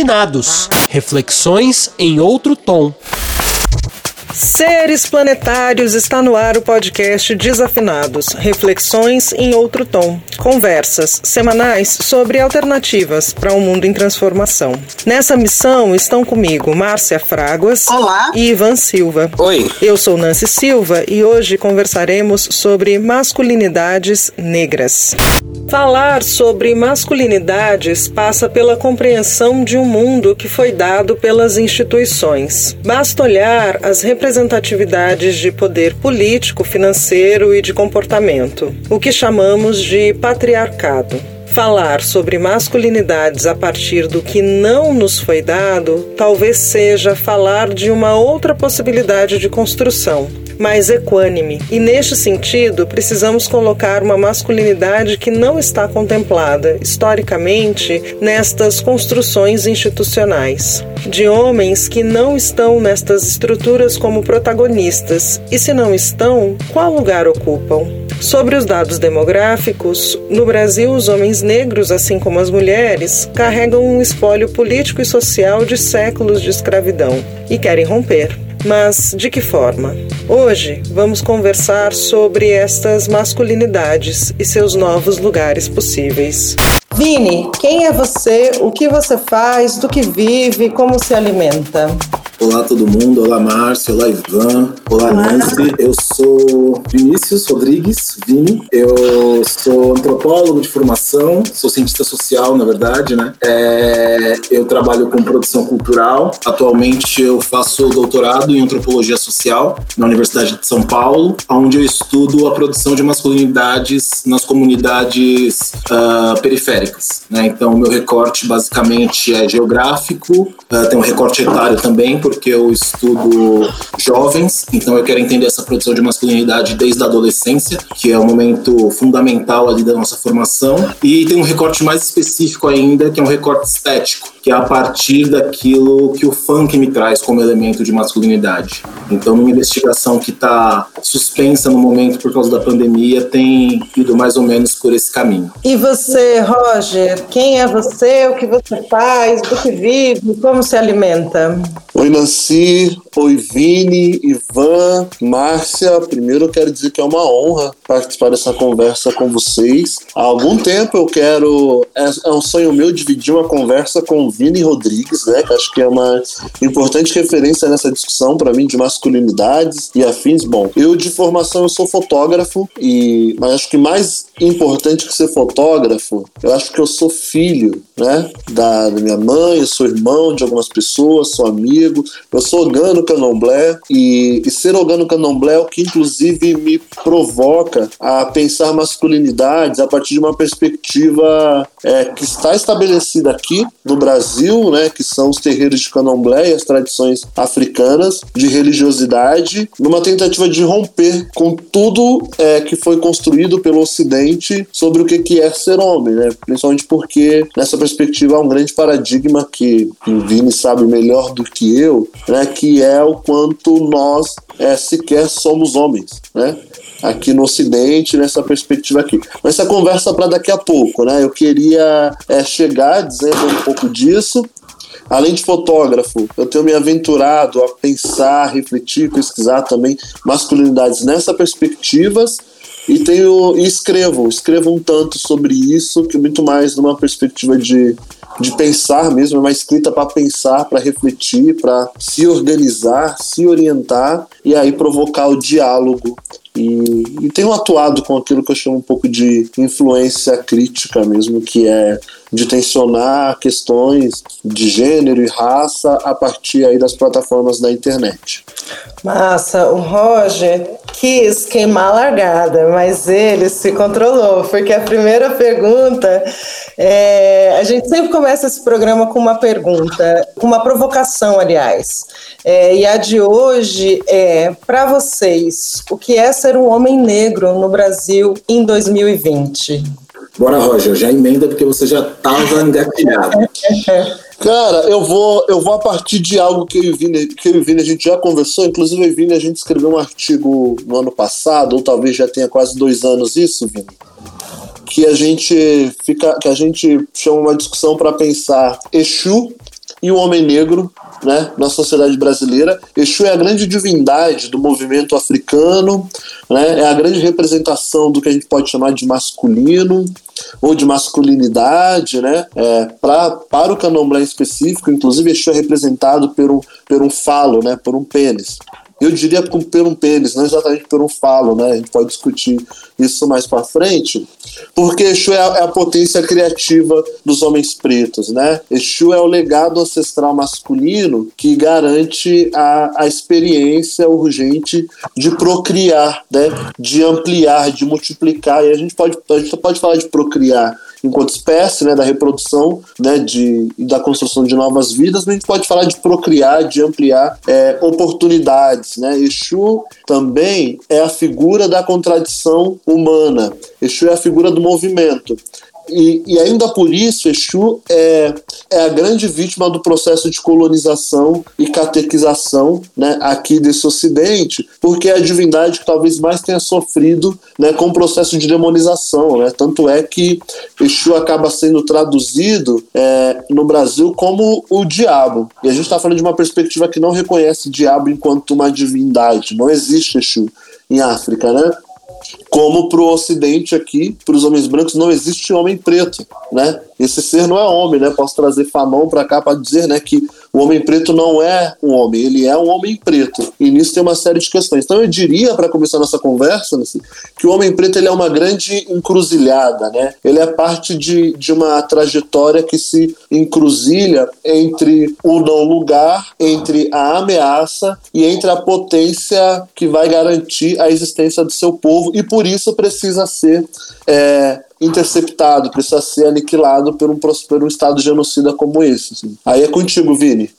Desafinados Reflexões em outro tom. Seres Planetários está no ar o podcast Desafinados, reflexões em outro tom, conversas semanais sobre alternativas para um mundo em transformação. Nessa missão estão comigo Márcia Fraguas Olá. e Ivan Silva. Oi. Eu sou Nancy Silva e hoje conversaremos sobre masculinidades negras. Falar sobre masculinidades passa pela compreensão de um mundo que foi dado pelas instituições. Basta olhar as representatividades de poder político, financeiro e de comportamento, o que chamamos de patriarcado. Falar sobre masculinidades a partir do que não nos foi dado talvez seja falar de uma outra possibilidade de construção, mais equânime. E neste sentido, precisamos colocar uma masculinidade que não está contemplada historicamente nestas construções institucionais. De homens que não estão nestas estruturas como protagonistas, e se não estão, qual lugar ocupam? Sobre os dados demográficos, no Brasil, os homens negros, assim como as mulheres, carregam um espólio político e social de séculos de escravidão e querem romper. Mas de que forma? Hoje vamos conversar sobre estas masculinidades e seus novos lugares possíveis. Vini, quem é você? O que você faz? Do que vive? Como se alimenta? Olá todo mundo, olá Márcio, olá Ivan, olá Nancy. Eu sou Vinícius Rodrigues, Vini. Eu sou antropólogo de formação, sou cientista social, na verdade, né? É, eu trabalho com produção cultural. Atualmente eu faço doutorado em antropologia social na Universidade de São Paulo, onde eu estudo a produção de masculinidades nas comunidades uh, periféricas. Né? Então, meu recorte basicamente é geográfico, uh, tem um recorte etário também, porque eu estudo jovens, então eu quero entender essa produção de masculinidade desde a adolescência, que é um momento fundamental ali da nossa formação, e tem um recorte mais específico ainda, que é um recorte estético, que é a partir daquilo que o funk me traz como elemento de masculinidade. Então, uma investigação que está suspensa no momento por causa da pandemia tem ido mais ou menos por esse caminho. E você, Roger, quem é você, o que você faz, do que vive, como se alimenta? Oi, Nancy. Oi, Vini, Ivan, Márcia. Primeiro eu quero dizer que é uma honra participar dessa conversa com vocês. Há algum tempo eu quero. É, um sonho meu dividir uma conversa com o Vini Rodrigues, né? Que acho que é uma importante referência nessa discussão para mim de masculinidades e afins. Bom, eu de formação eu sou fotógrafo, e mas acho que mais importante que ser fotógrafo, eu acho que eu sou filho, né? Da, da minha mãe, eu sou irmão de algumas pessoas, sou amigo. Eu sou organo candomblé e, e ser organo candomblé é o que inclusive me provoca a pensar masculinidades a partir de uma perspectiva é, que está estabelecida aqui no Brasil, né? Que são os terreiros de candomblé e as tradições africanas de religiosidade, numa tentativa de romper com tudo é, que foi construído pelo Ocidente sobre o que é ser homem, né? Principalmente porque nessa perspectiva há um grande paradigma que o Vini sabe melhor do que eu, né? Que é o quanto nós é, sequer somos homens, né? Aqui no Ocidente, nessa perspectiva aqui. Mas essa conversa para daqui a pouco, né? Eu queria é, chegar dizendo um pouco disso Além de fotógrafo, eu tenho me aventurado a pensar, refletir, pesquisar também masculinidades nessa perspectivas e tenho e escrevo, escrevo um tanto sobre isso, que muito mais numa perspectiva de, de pensar mesmo, é uma escrita para pensar, para refletir, para se organizar, se orientar e aí provocar o diálogo e, e, tenho atuado com aquilo que eu chamo um pouco de influência crítica mesmo, que é de tensionar questões de gênero e raça a partir aí das plataformas da internet. Massa, o Roger quis queimar a largada, mas ele se controlou, porque a primeira pergunta, é, a gente sempre começa esse programa com uma pergunta, com uma provocação, aliás. É, e a de hoje é para vocês: o que é ser um homem negro no Brasil em 2020? Bora, Roger, já emenda porque você já estava engatilhado. Cara, eu vou, eu vou a partir de algo que eu e o Vini, que eu e Vini a gente já conversou, inclusive eu e o Vini a gente escreveu um artigo no ano passado, ou talvez já tenha quase dois anos isso, Vini, que a gente fica, que a gente chama uma discussão para pensar Exu e o homem negro né, na sociedade brasileira. Exu é a grande divindade do movimento africano, né, é a grande representação do que a gente pode chamar de masculino ou de masculinidade, né? É, pra, para o candomblé em específico, inclusive Exu é representado por um, por um falo, né, por um pênis. Eu diria por um pênis, não exatamente por um falo, né? A gente pode discutir isso mais para frente, porque Exu é a, é a, potência criativa dos homens pretos, né? Exu é o legado ancestral masculino que garante a, a experiência urgente de procriar, né? De ampliar, de multiplicar. E a gente pode, a gente pode falar de procriar enquanto espécie, né, da reprodução, né, de, da construção de novas vidas, mas a gente pode falar de procriar, de ampliar é, oportunidades, né? Exu também é a figura da contradição humana. Exu é a figura do movimento. E, e, ainda por isso, Exu é, é a grande vítima do processo de colonização e catequização né, aqui desse Ocidente, porque é a divindade que talvez mais tenha sofrido né, com o processo de demonização. Né? Tanto é que Exu acaba sendo traduzido é, no Brasil como o diabo. E a gente está falando de uma perspectiva que não reconhece o diabo enquanto uma divindade. Não existe Exu em África, né? Como para o Ocidente aqui, para os homens brancos, não existe homem preto, né? Esse ser não é homem, né? Posso trazer Fanon para cá para dizer, né, que o homem preto não é um homem, ele é um homem preto. E nisso tem uma série de questões. Então eu diria, para começar nossa conversa, assim, que o homem preto ele é uma grande encruzilhada, né? Ele é parte de, de uma trajetória que se encruzilha entre o não lugar, entre a ameaça e entre a potência que vai garantir a existência do seu povo e por isso precisa ser é, interceptado, precisa ser aniquilado por um, por um Estado genocida como esse. Assim. Aí é contigo, Vini.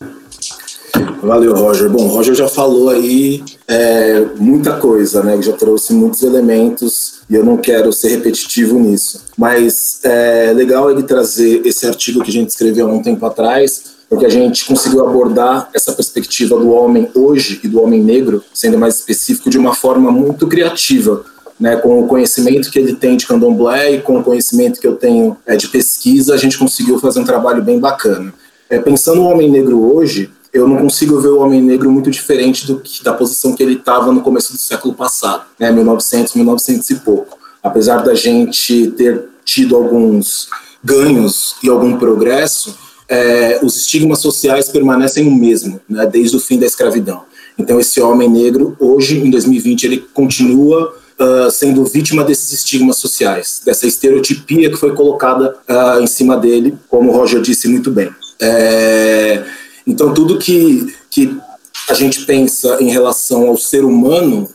Valeu, Roger. Bom, Roger já falou aí é, muita coisa, né? Já trouxe muitos elementos e eu não quero ser repetitivo nisso. Mas é legal ele trazer esse artigo que a gente escreveu há um tempo atrás, porque a gente conseguiu abordar essa perspectiva do homem hoje e do homem negro, sendo mais específico, de uma forma muito criativa né, com o conhecimento que ele tem de candomblé e com o conhecimento que eu tenho é, de pesquisa, a gente conseguiu fazer um trabalho bem bacana. É, pensando no homem negro hoje, eu não consigo ver o homem negro muito diferente do que, da posição que ele estava no começo do século passado, né, 1900, 1900 e pouco. Apesar da gente ter tido alguns ganhos e algum progresso, é, os estigmas sociais permanecem o mesmo, né, desde o fim da escravidão. Então, esse homem negro, hoje, em 2020, ele continua uh, sendo vítima desses estigmas sociais, dessa estereotipia que foi colocada uh, em cima dele, como o Roger disse muito bem. É, então, tudo que, que a gente pensa em relação ao ser humano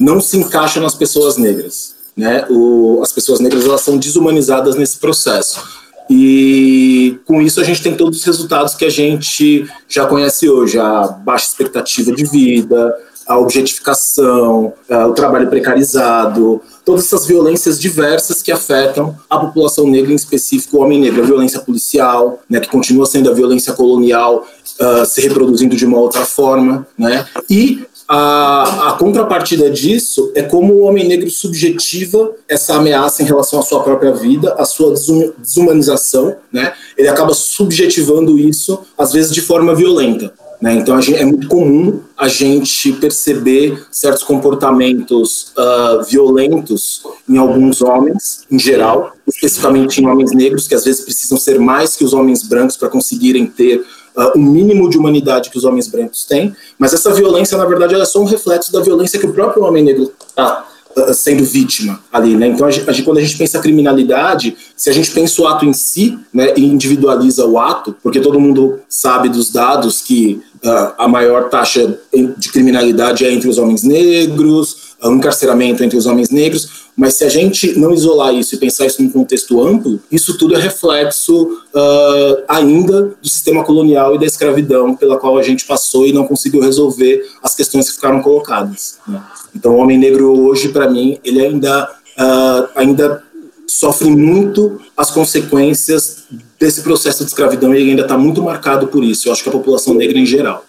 não se encaixa nas pessoas negras. Né? O, as pessoas negras elas são desumanizadas nesse processo. E com isso a gente tem todos os resultados que a gente já conhece hoje: a baixa expectativa de vida, a objetificação, o trabalho precarizado, todas essas violências diversas que afetam a população negra, em específico o homem negro, a violência policial, né, que continua sendo a violência colonial uh, se reproduzindo de uma outra forma, né, e a, a, contrapartida disso é como o homem negro subjetiva essa ameaça em relação à sua própria vida, à sua desumanização, né? Ele acaba subjetivando isso, às vezes de forma violenta. Né? Então gente, é muito comum a gente perceber certos comportamentos uh, violentos em alguns homens, em geral, especificamente em homens negros, que às vezes precisam ser mais que os homens brancos para conseguirem ter uh, o mínimo de humanidade que os homens brancos têm. Mas essa violência, na verdade, é só um reflexo da violência que o próprio homem negro está sendo vítima ali, né? Então, a gente, quando a gente pensa criminalidade, se a gente pensa o ato em si, né, e individualiza o ato, porque todo mundo sabe dos dados que uh, a maior taxa de criminalidade é entre os homens negros, o encarceramento entre os homens negros, mas se a gente não isolar isso e pensar isso num contexto amplo, isso tudo é reflexo uh, ainda do sistema colonial e da escravidão pela qual a gente passou e não conseguiu resolver as questões que ficaram colocadas. Né? Então, o homem negro hoje, para mim, ele ainda, uh, ainda sofre muito as consequências desse processo de escravidão e ainda está muito marcado por isso. Eu acho que a população negra em geral.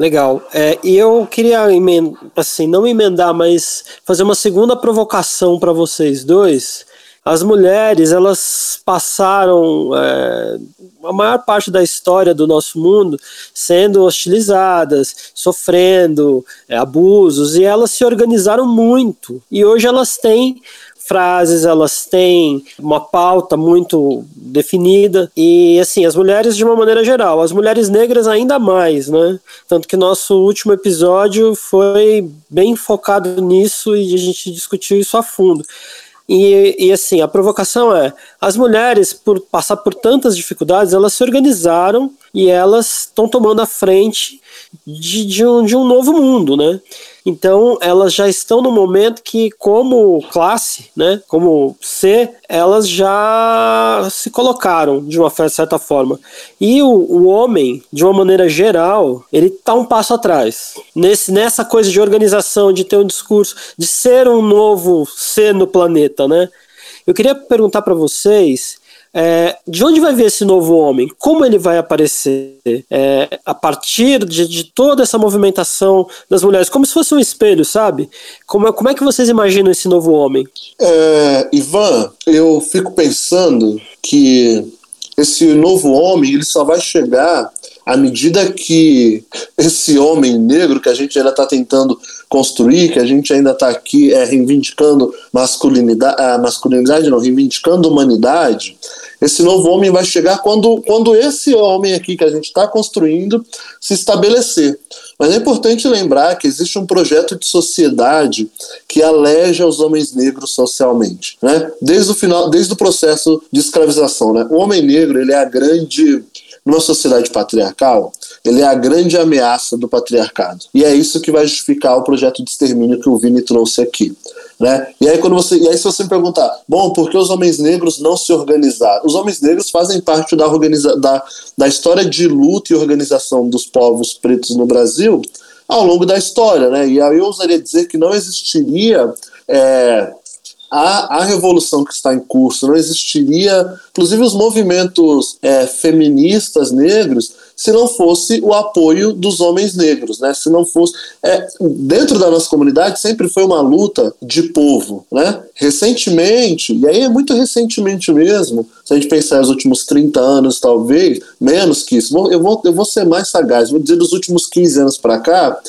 Legal. É, e eu queria, assim, não emendar, mas fazer uma segunda provocação para vocês dois, as mulheres elas passaram é, a maior parte da história do nosso mundo sendo hostilizadas, sofrendo é, abusos e elas se organizaram muito e hoje elas têm frases, elas têm uma pauta muito definida e assim, as mulheres de uma maneira geral, as mulheres negras ainda mais, né? Tanto que nosso último episódio foi bem focado nisso e a gente discutiu isso a fundo. E, e, assim, a provocação é: as mulheres, por passar por tantas dificuldades, elas se organizaram e elas estão tomando a frente de, de, um, de um novo mundo, né? Então elas já estão no momento que, como classe, né, como ser, elas já se colocaram de uma certa forma. E o, o homem, de uma maneira geral, ele está um passo atrás. Nesse, nessa coisa de organização, de ter um discurso, de ser um novo ser no planeta, né? Eu queria perguntar para vocês é, de onde vai vir esse novo homem? Como ele vai aparecer? É, a partir de, de, toda essa movimentação das mulheres, como se fosse um espelho, sabe? Como, é, como é que vocês imaginam esse novo homem? É, Ivan, eu fico pensando que esse novo homem ele só vai chegar à medida que esse homem negro que a gente ainda está tentando construir, que a gente ainda está aqui é, reivindicando masculinidade, a masculinidade não, reivindicando humanidade, esse novo homem vai chegar quando, quando esse homem aqui que a gente está construindo se estabelecer. Mas é importante lembrar que existe um projeto de sociedade que aleja os homens negros socialmente, né? Desde o final, desde o processo de escravização, né? O homem negro ele é a grande numa sociedade patriarcal, ele é a grande ameaça do patriarcado. E é isso que vai justificar o projeto de extermínio que o Vini trouxe aqui. Né? E aí quando você, e aí se você me perguntar, bom, por que os homens negros não se organizaram? Os homens negros fazem parte da, organiza, da, da história de luta e organização dos povos pretos no Brasil ao longo da história, né? E aí eu ousaria dizer que não existiria é, a, a revolução que está em curso, não existiria, inclusive os movimentos é, feministas negros, se não fosse o apoio dos homens negros, né? Se não fosse é, dentro da nossa comunidade sempre foi uma luta de povo, né? Recentemente, e aí é muito recentemente mesmo, se a gente pensar nos últimos 30 anos, talvez, menos que isso, eu vou, eu vou ser mais sagaz, vou dizer dos últimos 15 anos para cá,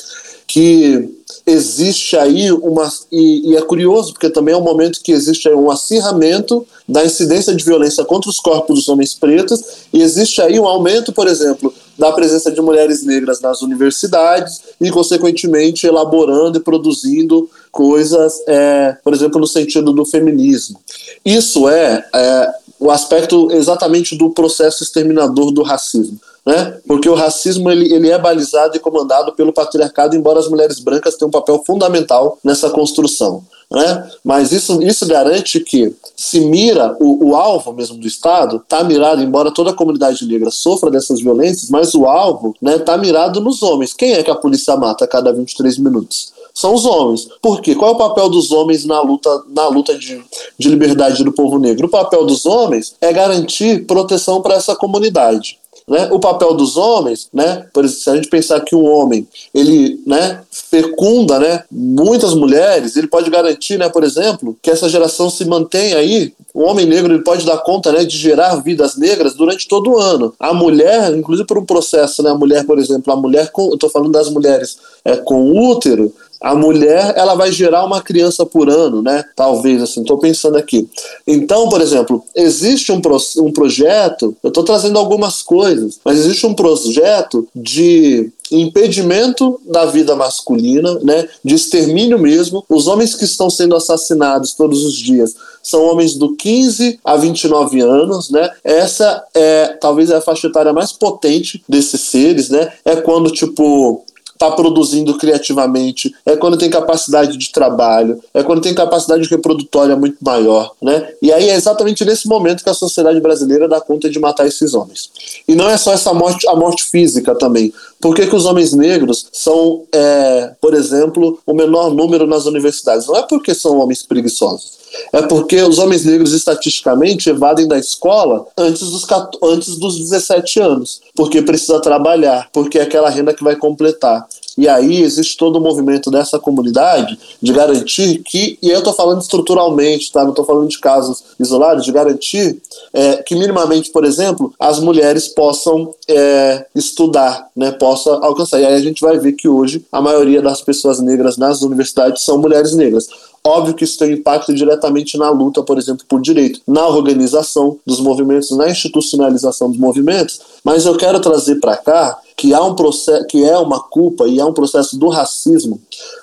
que existe aí uma. E, e, é curioso, porque também é um momento que existe aí um acirramento da incidência de violência contra os corpos dos homens pretos, e existe aí um aumento, por exemplo, da presença de mulheres negras nas universidades e, consequentemente, elaborando e produzindo coisas, é, por exemplo, no sentido do feminismo. Isso é, é o aspecto exatamente do processo exterminador do racismo né? Porque o racismo ele, ele é balizado e comandado pelo patriarcado, embora as mulheres brancas tenham um papel fundamental nessa construção. Né? Mas isso, isso garante que se mira o, o alvo mesmo do Estado, está mirado, embora toda a comunidade negra sofra dessas violências, mas o alvo está né, tá mirado nos homens. Quem é que a polícia mata a cada 23 minutos? São os homens. Por quê? Qual é o papel dos homens na luta, na luta de, de liberdade do povo negro? O papel dos homens é garantir proteção para essa comunidade. Né? O papel dos homens, né? Por exemplo, se a gente pensar que o homem ele, né, fecunda, né, muitas mulheres, ele pode garantir, né, por exemplo, que essa geração se mantenha aí. O homem negro ele pode dar conta, né, de gerar vidas negras durante todo o ano. A mulher, inclusive por um processo, né, a mulher, por exemplo, a mulher com, eu tô falando das mulheres é, com útero, a mulher ela vai gerar uma criança por ano, né? Talvez assim, estou pensando aqui. Então, por exemplo, existe um, pro, um projeto, eu estou trazendo algumas coisas, mas existe um projeto de impedimento da vida masculina, né, de extermínio mesmo. Os homens que estão sendo assassinados todos os dias são homens do 15 a 29 anos, né? Essa é talvez é a faixa etária mais potente desses seres, né? É quando tipo está produzindo criativamente, é quando tem capacidade de trabalho, é quando tem capacidade reprodutória muito maior, né? E aí é exatamente nesse momento que a sociedade brasileira dá conta de matar esses homens. E não é só essa morte, a morte física também. Por que, que os homens negros são, é, por exemplo, o menor número nas universidades? Não é porque são homens preguiçosos. É porque os homens negros, estatisticamente, evadem da escola antes dos, antes dos 17 anos, porque precisa trabalhar, porque é aquela renda que vai completar. E aí existe todo o movimento dessa comunidade de garantir que, e eu estou falando estruturalmente, tá? não estou falando de casos isolados, de garantir é, que minimamente, por exemplo, as mulheres possam é, estudar, né, possa alcançar. E aí a gente vai ver que hoje a maioria das pessoas negras nas universidades são mulheres negras. Óbvio que isso tem impacto diretamente na luta, por exemplo, por direito, na organização dos movimentos, na institucionalização dos movimentos, mas eu quero trazer para cá que há um processo que é uma culpa e há um processo do racismo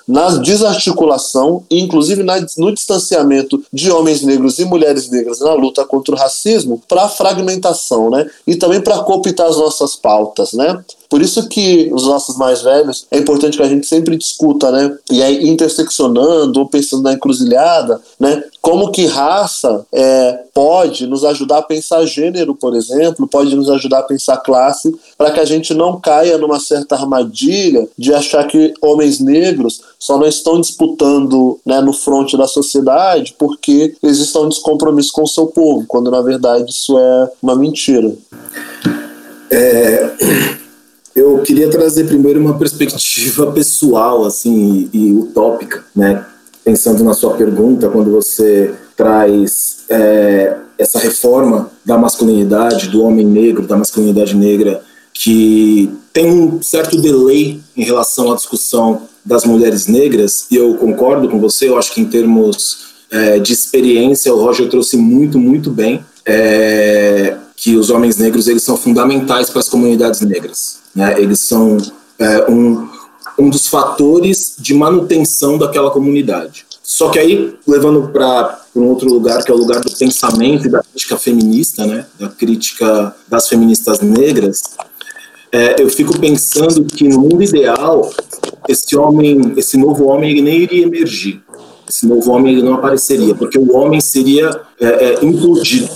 na desarticulação e inclusive na, no distanciamento de homens negros e mulheres negras na luta contra o racismo para fragmentação, né? E também para cooptar as nossas pautas, né? Por isso que os nossos mais velhos é importante que a gente sempre discuta, né? E aí interseccionando ou pensando na encruzilhada, né? Como que raça é, pode nos ajudar a pensar gênero, por exemplo, pode nos ajudar a pensar classe, para que a gente não caia numa certa armadilha de achar que homens negros só não estão disputando né, no fronte da sociedade porque eles estão descompromisso com o seu povo, quando na verdade isso é uma mentira. É, eu queria trazer primeiro uma perspectiva pessoal assim e, e utópica, né? pensando na sua pergunta, quando você traz é, essa reforma da masculinidade, do homem negro, da masculinidade negra, que tem um certo delay em relação à discussão das mulheres negras, e eu concordo com você, eu acho que em termos é, de experiência, o Roger trouxe muito, muito bem, é, que os homens negros eles são fundamentais para as comunidades negras. Né? Eles são é, um, um dos fatores de manutenção daquela comunidade. Só que aí, levando para um outro lugar, que é o lugar do pensamento e da crítica feminista, né, da crítica das feministas negras, é, eu fico pensando que no mundo ideal, esse homem, esse novo homem, ele nem iria emergir. Esse novo homem ele não apareceria, porque o homem seria é, é, implodido,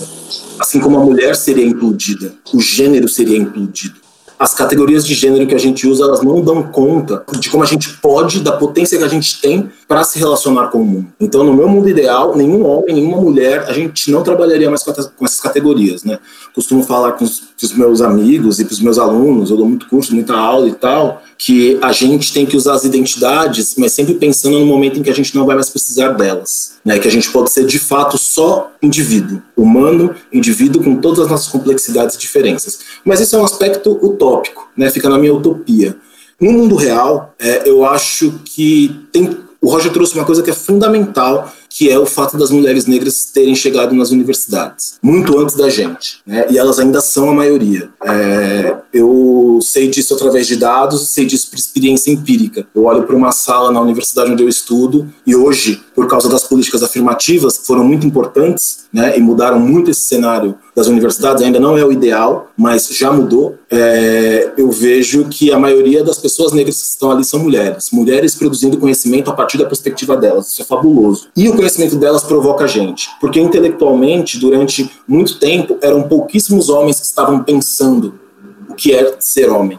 assim como a mulher seria implodida, o gênero seria implodido as categorias de gênero que a gente usa, elas não dão conta de como a gente pode, da potência que a gente tem para se relacionar com o mundo. Então, no meu mundo ideal, nenhum homem, nenhuma mulher, a gente não trabalharia mais com essas categorias, né? Costumo falar com os, com os meus amigos e para os meus alunos, eu dou muito curso, muita aula e tal, que a gente tem que usar as identidades, mas sempre pensando no momento em que a gente não vai mais precisar delas, né? Que a gente pode ser de fato só indivíduo, humano, indivíduo com todas as nossas complexidades e diferenças. Mas esse é um aspecto utópico, né? Fica na minha utopia. No mundo real, é, eu acho que tem o Roger trouxe uma coisa que é fundamental, que é o fato das mulheres negras terem chegado nas universidades, muito antes da gente, né? e elas ainda são a maioria. É, eu sei disso através de dados, sei disso por experiência empírica. Eu olho para uma sala na universidade onde eu estudo, e hoje, por causa das políticas afirmativas, que foram muito importantes né, e mudaram muito esse cenário das universidades, ainda não é o ideal, mas já mudou. É, eu vejo que a maioria das pessoas negras que estão ali são mulheres. Mulheres produzindo conhecimento a partir da perspectiva delas. Isso é fabuloso. E o conhecimento delas provoca a gente, porque intelectualmente, durante muito tempo, eram pouquíssimos homens que estavam pensando o que é ser homem.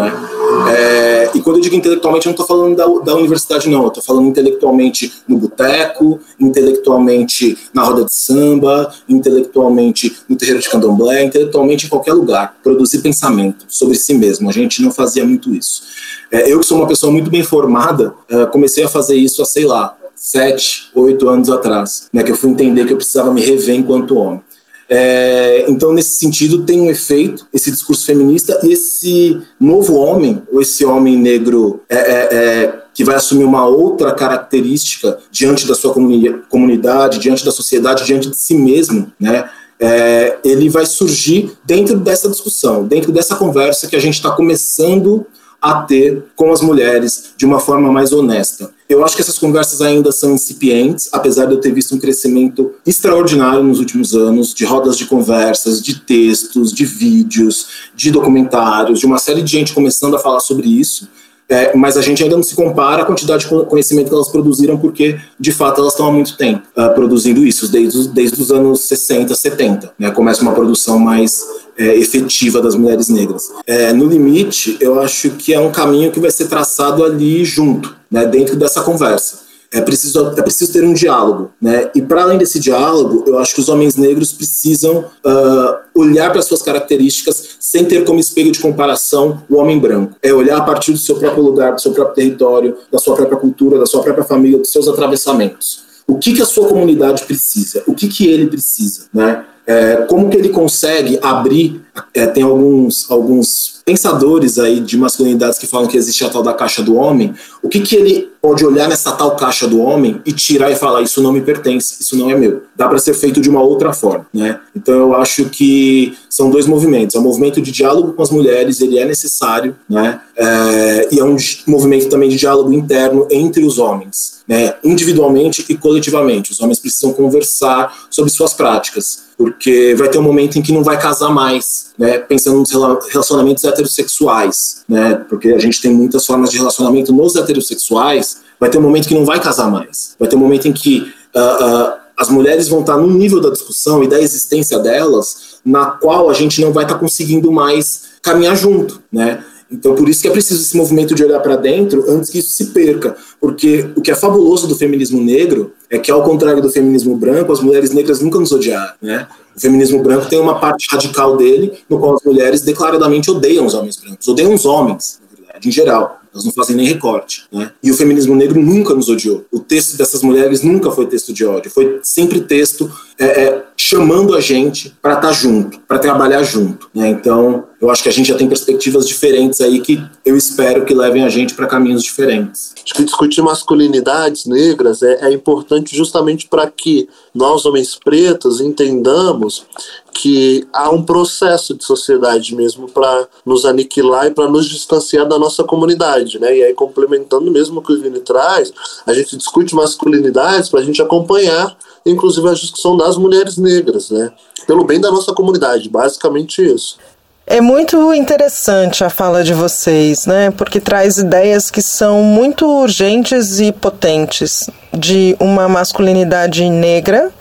Né? É, e quando eu digo intelectualmente, eu não estou falando da, da, universidade, não. Eu estou falando intelectualmente no boteco, intelectualmente na roda de samba, intelectualmente no terreiro de candomblé, intelectualmente em qualquer lugar. Produzir pensamento sobre si mesmo. A gente não fazia muito isso. É, eu, que sou uma pessoa muito bem formada, é, comecei a fazer isso há, sei lá, sete, oito anos atrás, né, que eu fui entender que eu precisava me rever enquanto homem. É, então, nesse sentido, tem um efeito esse discurso feminista e esse novo homem, ou esse homem negro é, é, é que vai assumir uma outra característica diante da sua comuni comunidade, diante da sociedade, diante de si mesmo, né? É, ele vai surgir dentro dessa discussão, dentro dessa conversa que a gente está começando a ter com as mulheres de uma forma mais honesta. Eu acho que essas conversas ainda são incipientes, apesar de eu ter visto um crescimento extraordinário nos últimos anos de rodas de conversas, de textos, de vídeos, de documentários, de uma série de gente começando a falar sobre isso. É, mas a gente ainda não se compara à quantidade de conhecimento que elas produziram, porque de fato elas estão há muito tempo uh, produzindo isso, desde, desde os anos 60, 70. Né, começa uma produção mais é, efetiva das mulheres negras. É, no limite, eu acho que é um caminho que vai ser traçado ali junto, né, dentro dessa conversa. é preciso, é preciso ter um diálogo, né? E para além desse diálogo, eu acho que os homens negros precisam uh, olhar para suas características sem ter como espelho de comparação o homem branco. É olhar a partir do seu próprio lugar, do seu próprio território, da sua própria cultura, da sua própria família, dos seus atravessamentos. O que, que a sua comunidade precisa? O que, que ele precisa, né? É, como que ele consegue abrir? É, tem alguns, alguns pensadores aí de masculinidades que falam que existe a tal da caixa do homem. O que, que ele pode olhar nessa tal caixa do homem e tirar e falar isso não me pertence, isso não é meu. Dá para ser feito de uma outra forma, né? Então eu acho que são dois movimentos. É um movimento de diálogo com as mulheres, ele é necessário, né? É, e é um movimento também de diálogo interno entre os homens, né? Individualmente e coletivamente. Os homens precisam conversar sobre suas práticas porque vai ter um momento em que não vai casar mais, né? Pensando nos relacionamentos heterossexuais, né? Porque a gente tem muitas formas de relacionamento nos heterossexuais. Vai ter um momento que não vai casar mais. Vai ter um momento em que uh, uh, as mulheres vão estar num nível da discussão e da existência delas na qual a gente não vai estar conseguindo mais caminhar junto, né? Então, por isso que é preciso esse movimento de olhar para dentro antes que isso se perca. Porque o que é fabuloso do feminismo negro é que, ao contrário do feminismo branco, as mulheres negras nunca nos odiaram. Né? O feminismo branco tem uma parte radical dele, no qual as mulheres declaradamente odeiam os homens brancos, odeiam os homens, em geral. Elas não fazem nem recorte. Né? E o feminismo negro nunca nos odiou. O texto dessas mulheres nunca foi texto de ódio, foi sempre texto é, é, chamando a gente para estar tá junto, para trabalhar junto. Né? Então, eu acho que a gente já tem perspectivas diferentes aí que eu espero que levem a gente para caminhos diferentes. Acho que discutir masculinidades negras é, é importante justamente para que nós, homens pretos, entendamos que há um processo de sociedade mesmo para nos aniquilar e para nos distanciar da nossa comunidade, né? E aí complementando mesmo o que o Vini traz, a gente discute masculinidades para a gente acompanhar, inclusive a discussão das mulheres negras, né? Pelo bem da nossa comunidade, basicamente isso. É muito interessante a fala de vocês, né? Porque traz ideias que são muito urgentes e potentes de uma masculinidade negra,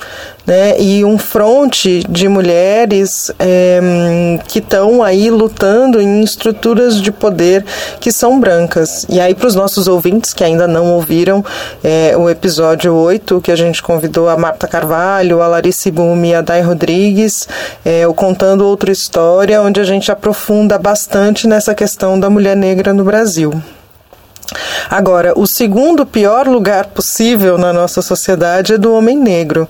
né? E um fronte de mulheres é, que estão aí lutando em estruturas de poder que são brancas. E aí, para os nossos ouvintes que ainda não ouviram é, o episódio 8, que a gente convidou a Marta Carvalho, a Larissa Bumi e a Dai Rodrigues, é, o Contando Outra História, onde a gente aprofunda bastante nessa questão da mulher negra no Brasil. Agora, o segundo pior lugar possível na nossa sociedade é do homem negro.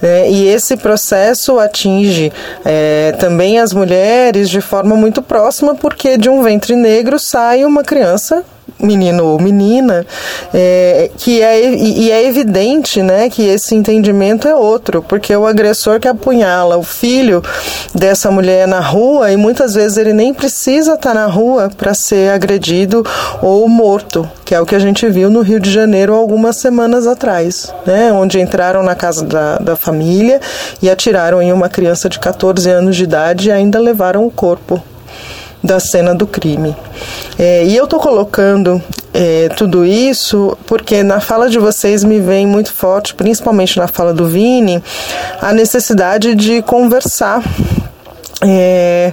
Né? E esse processo atinge é, também as mulheres de forma muito próxima, porque de um ventre negro sai uma criança menino ou menina, é, que é, e é evidente né, que esse entendimento é outro, porque o agressor que apunhala o filho dessa mulher na rua, e muitas vezes ele nem precisa estar na rua para ser agredido ou morto, que é o que a gente viu no Rio de Janeiro algumas semanas atrás, né, onde entraram na casa da, da família e atiraram em uma criança de 14 anos de idade e ainda levaram o corpo da cena do crime. É, e eu estou colocando é, tudo isso porque na fala de vocês me vem muito forte, principalmente na fala do Vini, a necessidade de conversar. É,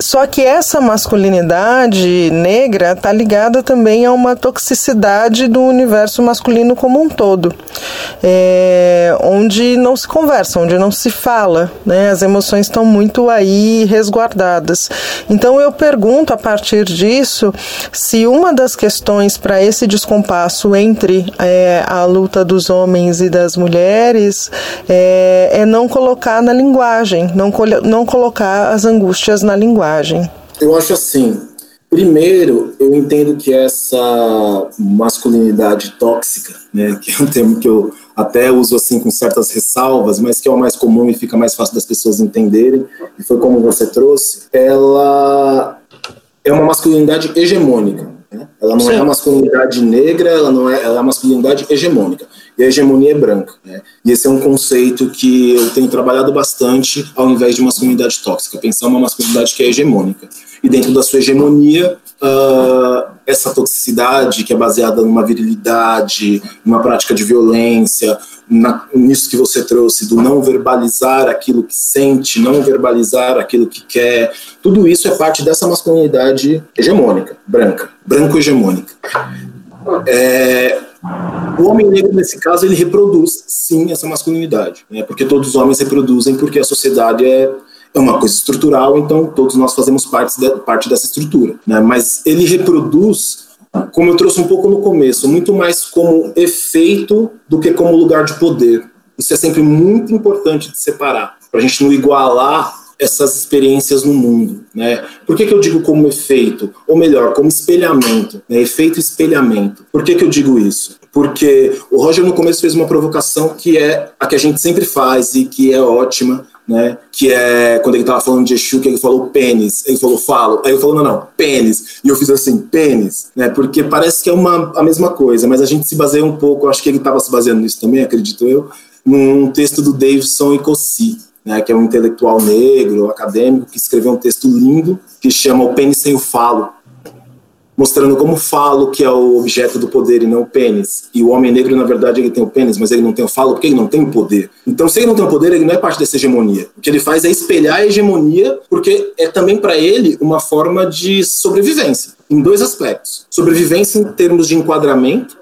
só que essa masculinidade negra está ligada também a uma toxicidade do universo masculino como um todo, é, onde não se conversa, onde não se fala, né? as emoções estão muito aí resguardadas. Então eu pergunto a partir disso se uma das questões para esse descompasso entre é, a luta dos homens e das mulheres é, é não colocar na linguagem, não, não colocar as angústias na linguagem? Eu acho assim. Primeiro, eu entendo que essa masculinidade tóxica, né, que é um termo que eu até uso assim com certas ressalvas, mas que é o mais comum e fica mais fácil das pessoas entenderem, e foi como você trouxe, ela é uma masculinidade hegemônica. Né? Ela não Sim. é uma masculinidade negra, ela não é, ela é uma masculinidade hegemônica e a hegemonia é branca. Né? E esse é um conceito que eu tenho trabalhado bastante ao invés de masculinidade tóxica, pensar uma masculinidade que é hegemônica. E dentro da sua hegemonia, uh, essa toxicidade que é baseada numa virilidade, numa prática de violência, na, nisso que você trouxe, do não verbalizar aquilo que sente, não verbalizar aquilo que quer, tudo isso é parte dessa masculinidade hegemônica, branca, branco-hegemônica. É, O homem negro, nesse caso, ele reproduz, sim, essa masculinidade, né? porque todos os homens reproduzem, porque a sociedade é, é uma coisa estrutural, então todos nós fazemos parte, de, parte dessa estrutura. Né? Mas ele reproduz, como eu trouxe um pouco no começo, muito mais como efeito do que como lugar de poder. Isso é sempre muito importante de separar, para a gente não igualar essas experiências no mundo. Né? Por que, que eu digo como efeito? Ou melhor, como espelhamento, né? efeito espelhamento. Por que, que eu digo isso? Porque o Roger no começo fez uma provocação que é a que a gente sempre faz e que é ótima, né? Que é quando ele estava falando de Exu, que ele falou pênis, ele falou falo, aí eu falou não, não, pênis, e eu fiz assim, pênis, né? Porque parece que é uma, a mesma coisa, mas a gente se baseia um pouco, acho que ele estava se baseando nisso também, acredito eu, num texto do Davidson e Cossi, né, que é um intelectual negro, acadêmico, que escreveu um texto lindo que chama O Pênis Sem o Falo, mostrando como falo que é o objeto do poder e não o pênis. E o homem negro, na verdade, ele tem o pênis, mas ele não tem o falo porque ele não tem o poder. Então, se ele não tem o poder, ele não é parte dessa hegemonia. O que ele faz é espelhar a hegemonia, porque é também para ele uma forma de sobrevivência, em dois aspectos. Sobrevivência em termos de enquadramento,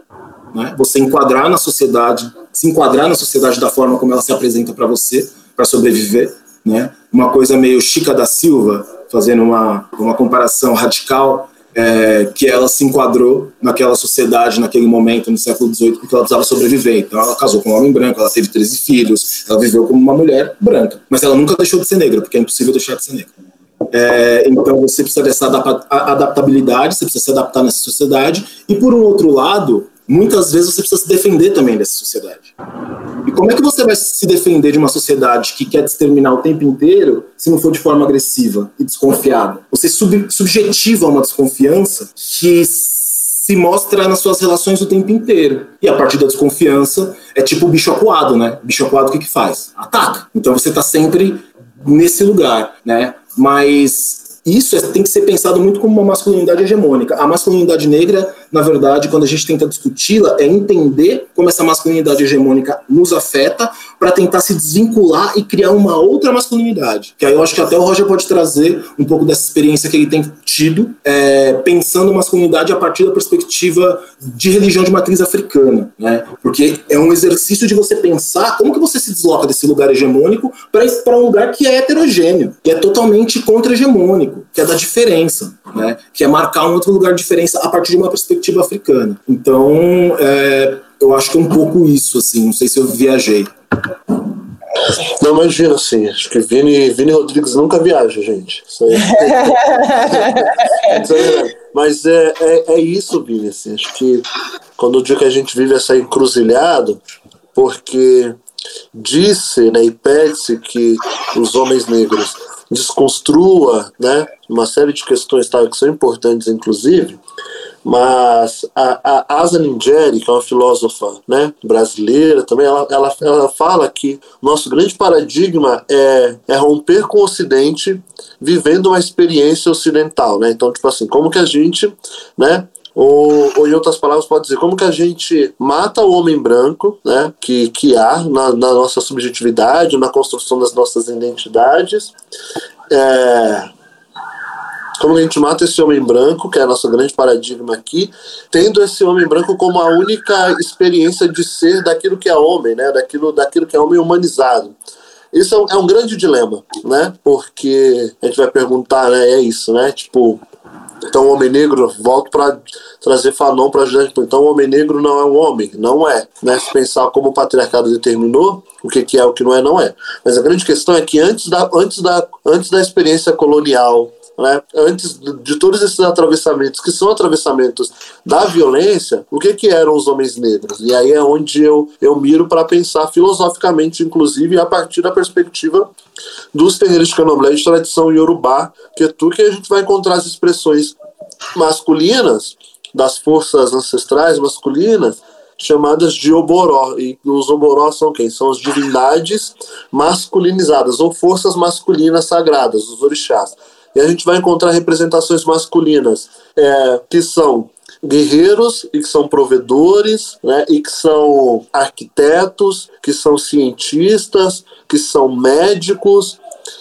né? você enquadrar na sociedade, se enquadrar na sociedade da forma como ela se apresenta para você, para sobreviver, né? Uma coisa meio Chica da Silva, fazendo uma, uma comparação radical, é, que ela se enquadrou naquela sociedade, naquele momento, no século XVIII, porque ela precisava sobreviver. Então ela casou com um homem branco, ela teve 13 filhos, ela viveu como uma mulher branca, mas ela nunca deixou de ser negra, porque é impossível deixar de ser negra. É, então você precisa dessa adaptabilidade, você precisa se adaptar nessa sociedade, e por um outro lado, muitas vezes você precisa se defender também dessa sociedade. E como é que você vai se defender de uma sociedade que quer te exterminar o tempo inteiro se não for de forma agressiva e desconfiada? Você sub subjetiva uma desconfiança que se mostra nas suas relações o tempo inteiro. E a partir da desconfiança, é tipo o bicho acuado, né? Bicho acuado o que, que faz? Ataca. Então você está sempre nesse lugar, né? Mas isso é, tem que ser pensado muito como uma masculinidade hegemônica. A masculinidade negra, na verdade, quando a gente tenta discuti-la, é entender como essa masculinidade hegemônica nos afeta para tentar se desvincular e criar uma outra masculinidade. Que aí eu acho que até o Roger pode trazer um pouco dessa experiência que ele tem tido, é, pensando masculinidade a partir da perspectiva de religião de matriz africana, né? Porque é um exercício de você pensar como que você se desloca desse lugar hegemônico para um lugar que é heterogêneo, que é totalmente contra-hegemônico que é da diferença, né? que é marcar um outro lugar de diferença a partir de uma perspectiva africana. Então, é, eu acho que é um pouco isso, assim, não sei se eu viajei. Não, imagina, assim, acho que Vini, Vini Rodrigues nunca viaja, gente. Isso aí. Mas é, é, é, isso, Vini, assim, acho que quando o dia que a gente vive essa encruzilhada, porque disse né, e pede-se que os homens negros desconstrua né, uma série de questões que são importantes, inclusive, mas a, a Asa Ningeri, que é uma filósofa né, brasileira também, ela, ela, ela fala que nosso grande paradigma é, é romper com o Ocidente vivendo uma experiência ocidental, né? Então, tipo assim, como que a gente, né, ou, ou, em outras palavras, pode dizer como que a gente mata o homem branco, né, que, que há na, na nossa subjetividade, na construção das nossas identidades. É, como a gente mata esse homem branco, que é nosso grande paradigma aqui, tendo esse homem branco como a única experiência de ser daquilo que é homem, né, daquilo, daquilo que é homem humanizado. Isso é um, é um grande dilema, né? Porque a gente vai perguntar, né? É isso, né? Tipo, então, o homem negro, volto para trazer Fanon para ajudar. Então, o homem negro não é um homem, não é. Né? Se pensar como o patriarcado determinou, o que, que é, o que não é, não é. Mas a grande questão é que antes da, antes da, antes da experiência colonial, né, antes de todos esses atravessamentos, que são atravessamentos da violência, o que, que eram os homens negros? E aí é onde eu, eu miro para pensar filosoficamente, inclusive, a partir da perspectiva dos terreiros de candomblé de tradição iorubá, que é tu que a gente vai encontrar as expressões masculinas das forças ancestrais masculinas chamadas de oboró. E os oboró são quem? São as divindades masculinizadas ou forças masculinas sagradas, os orixás. E a gente vai encontrar representações masculinas é, que são guerreiros e que são provedores, né, e que são arquitetos, que são cientistas, que são médicos,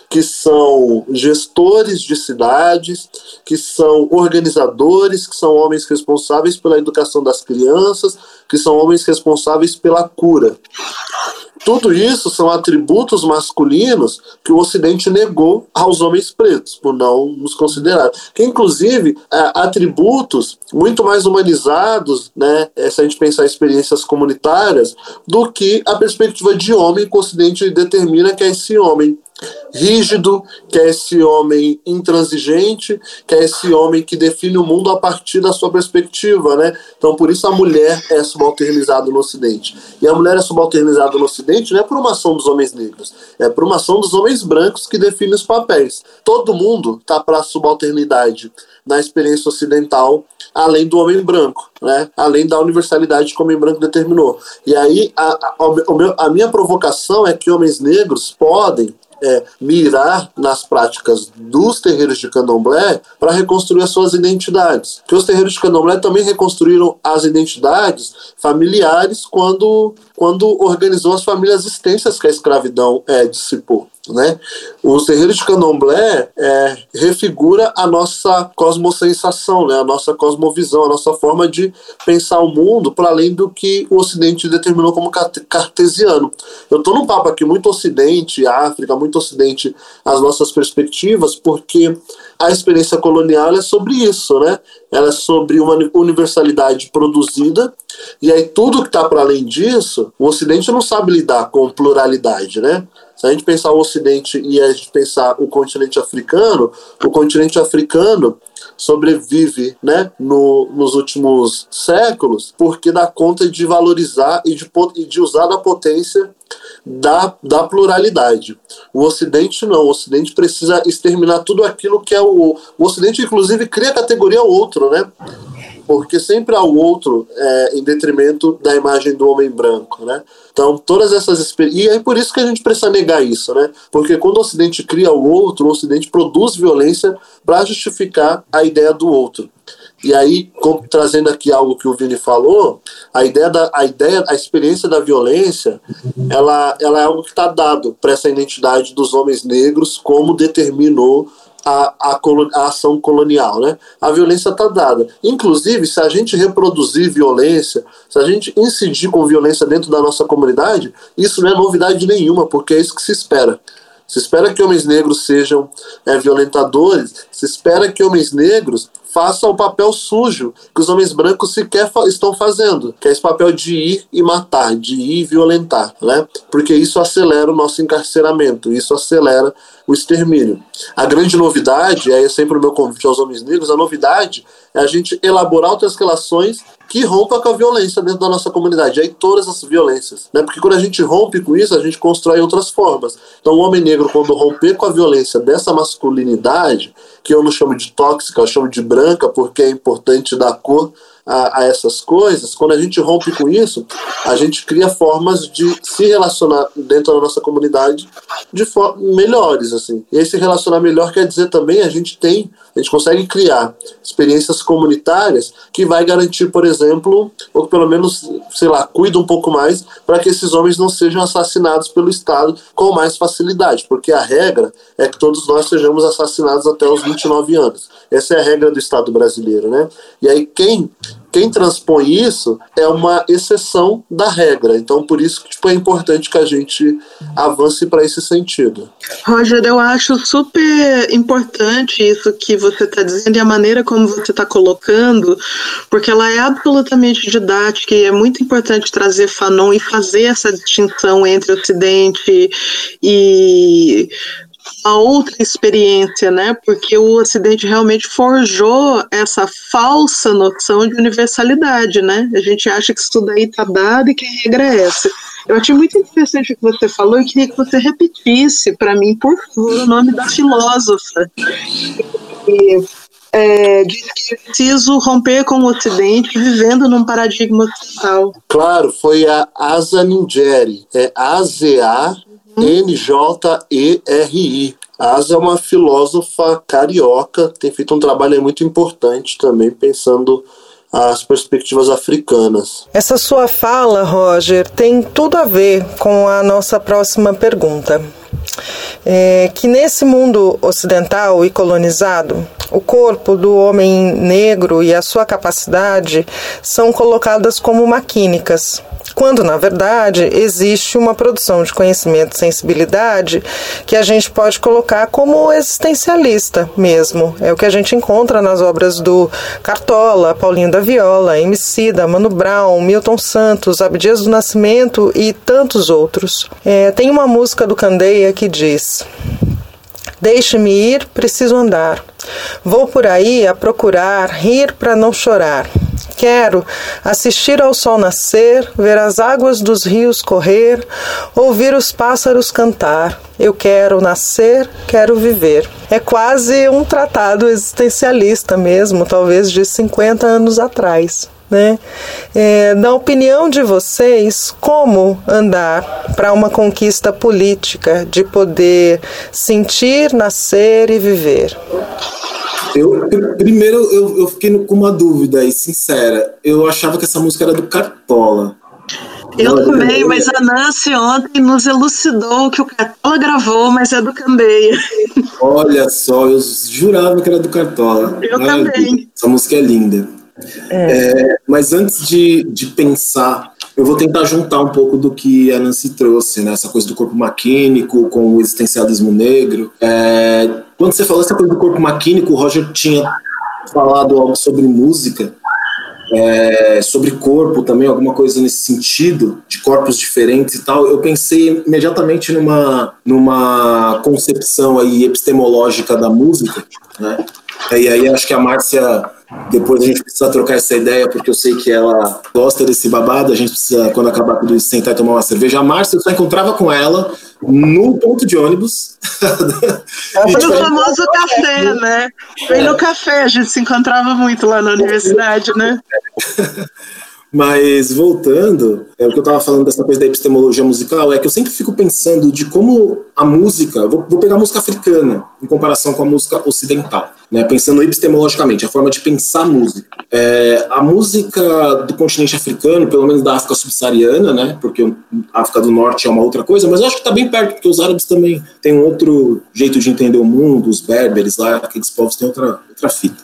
que são gestores de cidades, que são organizadores, que são homens responsáveis pela educação das crianças, que são homens responsáveis pela cura. Tudo isso são atributos masculinos que o Ocidente negou aos homens pretos, por não nos considerar. Que, inclusive, é, atributos muito mais humanizados, né, é, se a gente pensar experiências comunitárias, do que a perspectiva de homem que o Ocidente determina que é esse homem rígido, que é esse homem intransigente, que é esse homem que define o mundo a partir da sua perspectiva, né? Então, por isso a mulher é subalternizada no Ocidente. E a mulher é subalternizada no Ocidente não é por uma ação dos homens negros, é por uma ação dos homens brancos que definem os papéis. Todo mundo está para a subalternidade na experiência ocidental, além do homem branco, né? além da universalidade que o homem branco determinou. E aí, a, a, a minha provocação é que homens negros podem é, mirar nas práticas dos terreiros de candomblé para reconstruir as suas identidades. Porque os terreiros de candomblé também reconstruíram as identidades familiares quando, quando organizou as famílias extensas que a escravidão é, dissipou. Né? Os terreiros de candomblé é, refigura a nossa cosmosensação, né? a nossa cosmovisão, a nossa forma de pensar o mundo para além do que o Ocidente determinou como cartesiano. Eu estou num papo aqui muito Ocidente, África, muito Ocidente, as nossas perspectivas, porque a experiência colonial é sobre isso, né? Ela é sobre uma universalidade produzida, e aí tudo que está para além disso, o Ocidente não sabe lidar com pluralidade, né? Se a gente pensar o Ocidente e a gente pensar o continente africano, o continente africano sobrevive né, no, nos últimos séculos porque dá conta de valorizar e de, de usar da potência da, da pluralidade. O Ocidente não. O Ocidente precisa exterminar tudo aquilo que é o. O Ocidente, inclusive, cria a categoria outro, né? Porque sempre há o outro é, em detrimento da imagem do homem branco, né? Então, todas essas experiências. E é por isso que a gente precisa negar isso, né? Porque quando o Ocidente cria o outro, o Ocidente produz violência para justificar a ideia do outro. E aí, com, trazendo aqui algo que o Vini falou, a ideia da a ideia, a experiência da violência, ela, ela é algo que está dado para essa identidade dos homens negros, como determinou a, a, a, ação colonial. Né? A violência está dada. Inclusive, se a gente reproduzir violência, se a gente incidir com violência dentro da nossa comunidade, isso não é novidade nenhuma, porque é isso que se espera. Se espera que homens negros sejam é, violentadores, se espera que homens negros façam o papel sujo que os homens brancos sequer fa estão fazendo, que é esse papel de ir e matar, de ir e violentar, né? Porque isso acelera o nosso encarceramento, isso acelera o extermínio. A grande novidade, é sempre o meu convite aos homens negros, a novidade é a gente elaborar outras relações que rompa com a violência dentro da nossa comunidade. Aí todas as violências. Né? Porque quando a gente rompe com isso, a gente constrói outras formas. Então o homem negro, quando romper com a violência dessa masculinidade, que eu não chamo de tóxica, eu chamo de branca, porque é importante dar cor a, a, essas coisas, quando a gente rompe com isso, a gente cria formas de se relacionar dentro da nossa comunidade de melhores, assim. E esse relacionar melhor quer dizer também a gente tem, a gente consegue criar experiências comunitárias que vai garantir, por exemplo, ou pelo menos, sei lá, cuida um pouco mais para que esses homens não sejam assassinados pelo Estado com mais facilidade, porque a regra é que todos nós sejamos assassinados até os 29 anos. Essa é a regra do Estado brasileiro, né? E aí quem quem transpõe isso é uma exceção da regra. Então, por isso que tipo, é importante que a gente avance para esse sentido. Roger, eu acho super importante isso que você está dizendo e a maneira como você está colocando, porque ela é absolutamente didática e é muito importante trazer Fanon e fazer essa distinção entre Ocidente e a outra experiência, né? Porque o Ocidente realmente forjou essa falsa noção de universalidade, né? A gente acha que isso tudo aí está dado e que a regra é essa. Eu achei muito interessante o que você falou e queria que você repetisse para mim, por favor, o nome da filósofa. E, é, diz que é preciso romper com o Ocidente vivendo num paradigma ocidental. Claro, foi a Asa Ningeri, é A-Z-A N-J-E-R-I. Asa é uma filósofa carioca, tem feito um trabalho muito importante também, pensando as perspectivas africanas. Essa sua fala, Roger, tem tudo a ver com a nossa próxima pergunta. É, que nesse mundo ocidental e colonizado, o corpo do homem negro e a sua capacidade são colocadas como maquínicas, quando na verdade existe uma produção de conhecimento e sensibilidade que a gente pode colocar como existencialista mesmo. É o que a gente encontra nas obras do Cartola, Paulinho da Viola, Emicida, Mano Brown, Milton Santos, Abdias do Nascimento e tantos outros. É, tem uma música do Candeia que diz: Deixe-me ir, preciso andar. Vou por aí a procurar, rir para não chorar. Quero assistir ao sol nascer, ver as águas dos rios correr, ouvir os pássaros cantar. Eu quero nascer, quero viver. É quase um tratado existencialista mesmo, talvez de 50 anos atrás. Né? É, na opinião de vocês, como andar para uma conquista política de poder sentir, nascer e viver? Eu, primeiro, eu, eu fiquei com uma dúvida aí, sincera. Eu achava que essa música era do Cartola. Eu Olha, também, mas a Nancy ontem nos elucidou que o Cartola gravou, mas é do Candeia. Olha só, eu jurava que era do Cartola. Eu também. Essa música é linda. É. É, mas antes de, de pensar, eu vou tentar juntar um pouco do que a Nancy trouxe, né? Essa coisa do corpo maquínico com o existencialismo negro. É, quando você falou essa coisa do corpo maquínico, o Roger tinha falado algo sobre música, é, sobre corpo também, alguma coisa nesse sentido, de corpos diferentes e tal. Eu pensei imediatamente numa, numa concepção aí epistemológica da música, né? E aí acho que a Márcia depois a gente precisa trocar essa ideia, porque eu sei que ela gosta desse babado. A gente precisa, quando acabar tudo isso, sentar e tomar uma cerveja. A Márcia, eu só encontrava com ela no ponto de ônibus. Foi o famoso café, né? Foi no café, a gente se encontrava muito lá na universidade, né? Mas voltando, é, o que eu estava falando dessa coisa da epistemologia musical é que eu sempre fico pensando de como a música, vou, vou pegar a música africana em comparação com a música ocidental, né, pensando epistemologicamente, a forma de pensar a música. É, a música do continente africano, pelo menos da África subsaariana, né, porque a África do Norte é uma outra coisa, mas eu acho que está bem perto, porque os árabes também têm um outro jeito de entender o mundo, os berberes lá, aqueles povos têm outra, outra fita.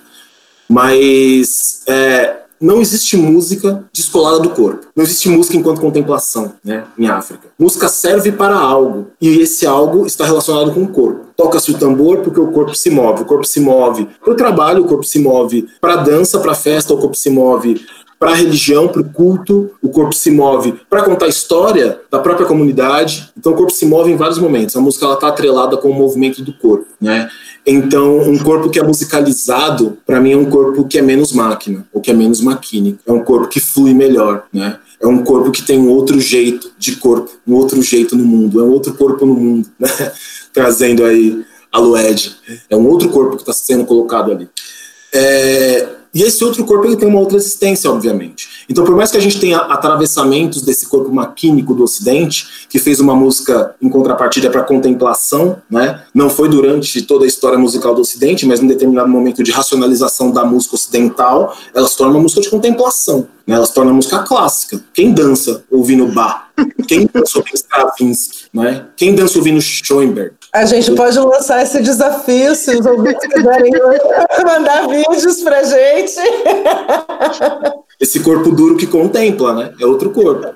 Mas é, não existe música descolada do corpo. Não existe música enquanto contemplação, né, em África. Música serve para algo, e esse algo está relacionado com o corpo. Toca-se o tambor porque o corpo se move. O corpo se move para o trabalho, o corpo se move para a dança, para a festa, o corpo se move para a religião, para o culto, o corpo se move para contar a história da própria comunidade. Então o corpo se move em vários momentos. A música está atrelada com o movimento do corpo, né? Então, um corpo que é musicalizado, para mim, é um corpo que é menos máquina, ou que é menos maquínico. É um corpo que flui melhor, né? É um corpo que tem um outro jeito de corpo, um outro jeito no mundo, é um outro corpo no mundo, né? Trazendo aí a Lued. É um outro corpo que está sendo colocado ali. É, e esse outro corpo ele tem uma outra existência, obviamente. Então, por mais que a gente tenha atravessamentos desse corpo maquínico do Ocidente, que fez uma música em contrapartida para contemplação, né? não foi durante toda a história musical do Ocidente, mas em determinado momento de racionalização da música ocidental, ela se torna uma música de contemplação. Né? Ela se torna música clássica. Quem dança ouvindo Bach? Quem dança ouvindo Stravinsky? Né? Quem dança ouvindo Schoenberg? A gente pode lançar esse desafio se os ouvintes quiserem mandar vídeos pra gente. Esse corpo duro que contempla, né? É outro corpo.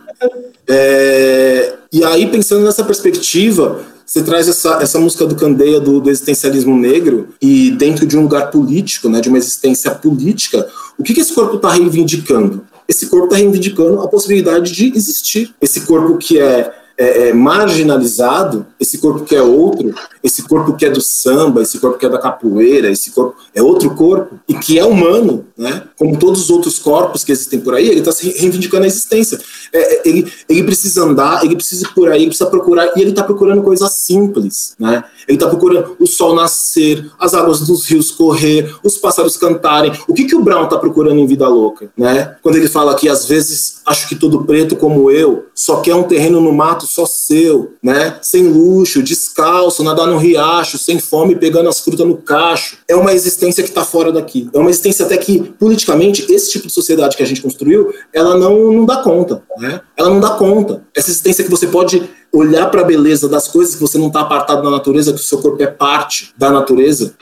É... E aí, pensando nessa perspectiva, você traz essa, essa música do Candeia do, do, existencialismo negro e dentro de um lugar político, né, de uma existência política, o que, que esse corpo está reivindicando? Esse corpo está reivindicando a possibilidade de existir. Esse corpo que é é, é, marginalizado, esse corpo que é outro, esse corpo que é do samba, esse corpo que é da capoeira, esse corpo é outro corpo e que é humano, né? Como todos os outros corpos que existem por aí, ele está se reivindicando a existência. É, é, ele, ele precisa andar, ele precisa ir por aí, ele precisa procurar e ele está procurando coisas simples, né? Ele está procurando o sol nascer, as águas dos rios correr, os pássaros cantarem. O que que o Brown está procurando em Vida Louca, né? Quando ele fala que às vezes acho que todo preto como eu só quer um terreno no mato só seu, né? Sem luxo, descalço, nadar no riacho, sem fome, pegando as frutas no cacho. É uma existência que está fora daqui. É uma existência até que, politicamente, esse tipo de sociedade que a gente construiu, ela não, não dá conta, né? Ela não dá conta. Essa existência que você pode olhar para a beleza das coisas que você não está apartado da natureza, que o seu corpo é parte da natureza,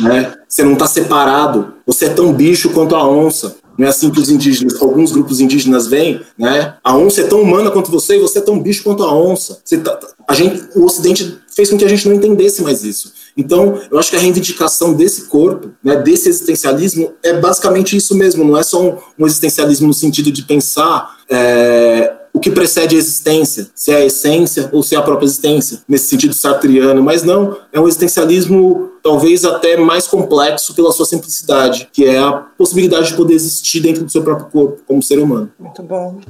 né? Você não está separado. Você é tão bicho quanto a onça. Não é assim que os indígenas, alguns grupos indígenas veem, né? A onça é tão humana quanto você e você é tão bicho quanto a onça. Tá, a gente, o Ocidente fez com que a gente não entendesse mais isso. Então, eu acho que a reivindicação desse corpo, né, desse existencialismo, é basicamente isso mesmo. Não é só um, um existencialismo no sentido de pensar é, o que precede a existência, se é a essência ou se é a própria existência, nesse sentido sartriano, mas não, é um existencialismo talvez até mais complexo pela sua simplicidade, que é a possibilidade de poder existir dentro do seu próprio corpo, como ser humano. Muito bom.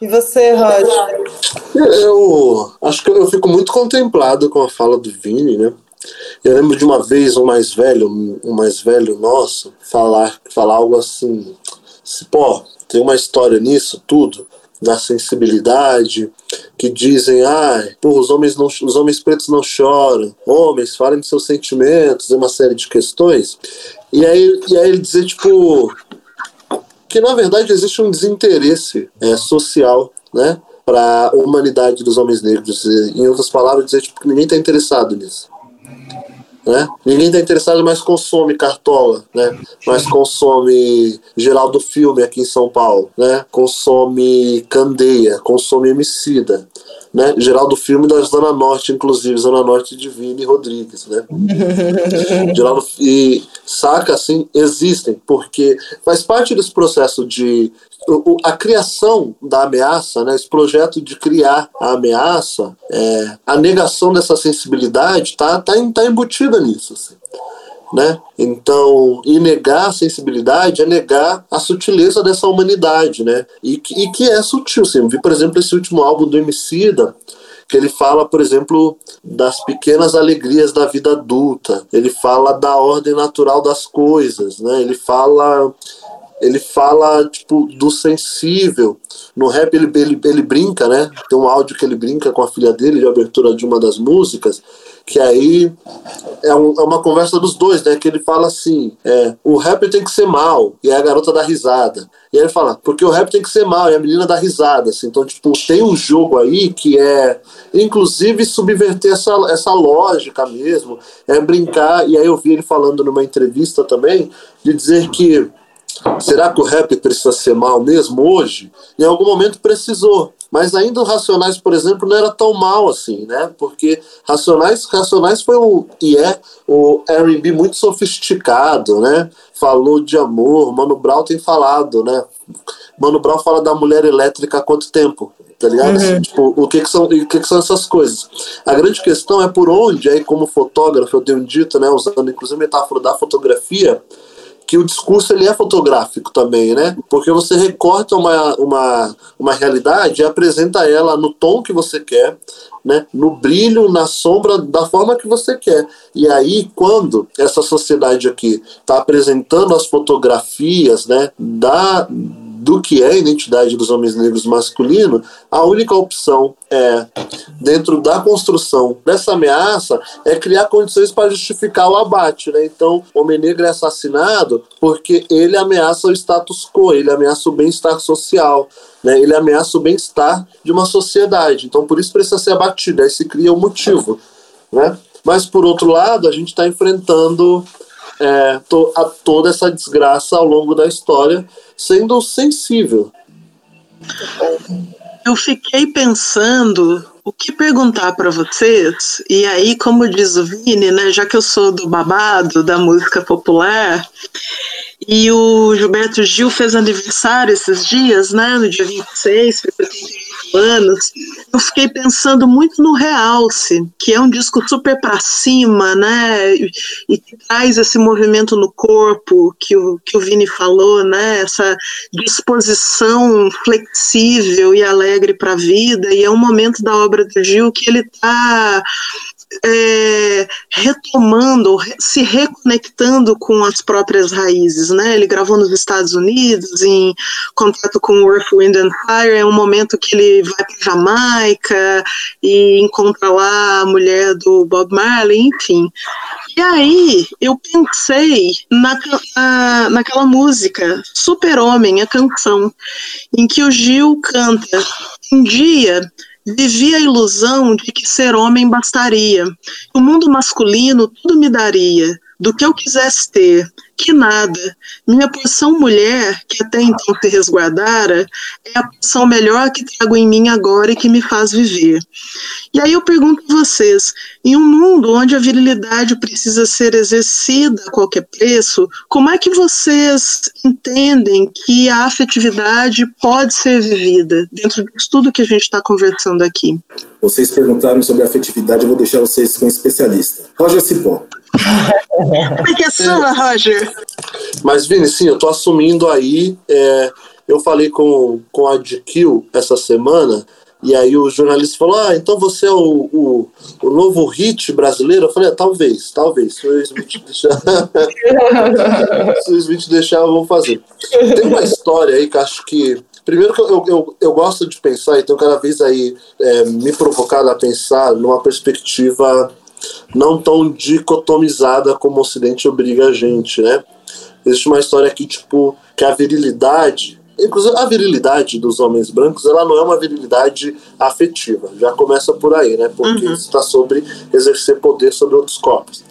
E você, Roger? Eu acho que eu fico muito contemplado com a fala do Vini, né? Eu lembro de uma vez um mais velho, um mais velho nosso, falar, falar algo assim, pô, tem uma história nisso tudo, da sensibilidade, que dizem, ah, os homens, os homens pretos não choram, homens, falem de seus sentimentos, uma série de questões. E aí, e aí ele dizer, tipo, que na verdade existe um desinteresse é, social, né? para a humanidade dos homens negros. Em outras palavras, dizer tipo, que ninguém está interessado nisso. Né? Ninguém está interessado, mas consome Cartola, né? mas consome Geraldo Filme aqui em São Paulo, né? consome Candeia, consome Emicida. Né? Geraldo Filme da Zona Norte, inclusive, Zona Norte de Vini Rodrigues. Né? Geraldo, e saca, assim, existem, porque faz parte desse processo de a criação da ameaça, né, esse projeto de criar a ameaça, é, a negação dessa sensibilidade está tá, tá embutida nisso. Assim, né? Então, e negar a sensibilidade é negar a sutileza dessa humanidade, né? E, e que é sutil. Assim, vi, por exemplo, esse último álbum do Emicida, que ele fala, por exemplo, das pequenas alegrias da vida adulta. Ele fala da ordem natural das coisas, né? Ele fala ele fala tipo do sensível. No rap ele, ele, ele brinca, né? Tem um áudio que ele brinca com a filha dele de abertura de uma das músicas, que aí é, um, é uma conversa dos dois, né? Que ele fala assim: é, o rap tem que ser mal, e a garota dá risada. E aí ele fala, porque o rap tem que ser mal, e a menina dá risada. Assim. Então, tipo, tem um jogo aí que é, inclusive, subverter essa, essa lógica mesmo, é brincar. E aí eu vi ele falando numa entrevista também, de dizer que Será que o rap precisa ser mal mesmo hoje? Em algum momento precisou. Mas ainda o Racionais, por exemplo, não era tão mal assim, né? Porque Racionais, Racionais foi o e é o R&B muito sofisticado, né? Falou de amor, Mano Brown tem falado, né? Mano Brown fala da mulher elétrica há quanto tempo? Tá ligado? Uhum. Assim, tipo, o que que são, o que que são essas coisas? A grande questão é por onde, aí como fotógrafo eu tenho dito, né, usando inclusive a metáfora da fotografia, que o discurso ele é fotográfico também, né? Porque você recorta uma, uma, uma realidade e apresenta ela no tom que você quer, né? no brilho, na sombra, da forma que você quer. E aí, quando essa sociedade aqui está apresentando as fotografias né, da do que é a identidade dos homens negros masculino, a única opção é, dentro da construção dessa ameaça, é criar condições para justificar o abate. Né? Então, o homem negro é assassinado porque ele ameaça o status quo, ele ameaça o bem-estar social. Né? Ele ameaça o bem-estar de uma sociedade. Então, por isso precisa ser abatido. Aí se cria o um motivo. Né? Mas, por outro lado, a gente está enfrentando é, to, a toda essa desgraça ao longo da história, sendo sensível. Eu fiquei pensando o que perguntar para vocês, e aí, como diz o Vini, né, já que eu sou do babado da música popular, e o Gilberto Gil fez aniversário esses dias, né, no dia 26, foi 78 anos, eu fiquei pensando muito no Realce, que é um disco super para cima, né? E, traz esse movimento no corpo que o, que o Vini falou, né? Essa disposição flexível e alegre para a vida. E é um momento da obra do Gil que ele está é, retomando, se reconectando com as próprias raízes, né? Ele gravou nos Estados Unidos, em contato com Earth, Wind and Fire, é um momento que ele vai para Jamaica e encontra lá a mulher do Bob Marley, enfim. E aí eu pensei na, na, naquela música Super Homem, a canção, em que o Gil canta um dia vivia a ilusão de que ser homem bastaria. O mundo masculino tudo me daria, do que eu quisesse ter, que nada. Minha porção mulher, que até então se resguardara, é a porção melhor que trago em mim agora e que me faz viver. E aí eu pergunto a vocês: em um mundo onde a virilidade precisa ser exercida a qualquer preço, como é que vocês entendem que a afetividade pode ser vivida dentro de tudo que a gente está conversando aqui? Vocês perguntaram sobre afetividade, eu vou deixar vocês com um especialista. Roger Cipó. Como é que é sua, Roger? Mas, Vini, sim, eu tô assumindo aí. É, eu falei com, com a DQ essa semana, e aí o jornalista falou: Ah, então você é o, o, o novo hit brasileiro? Eu falei: ah, talvez, talvez. Se o Smith deixar. se o Smith deixar, eu vou fazer. Tem uma história aí que acho que. Primeiro que eu, eu, eu gosto de pensar, e tenho cada vez aí é, me provocado a pensar numa perspectiva não tão dicotomizada como o Ocidente obriga a gente, né? Existe uma história aqui, tipo, que a virilidade, inclusive a virilidade dos homens brancos, ela não é uma virilidade afetiva, já começa por aí, né? Porque uhum. está sobre exercer poder sobre outros corpos.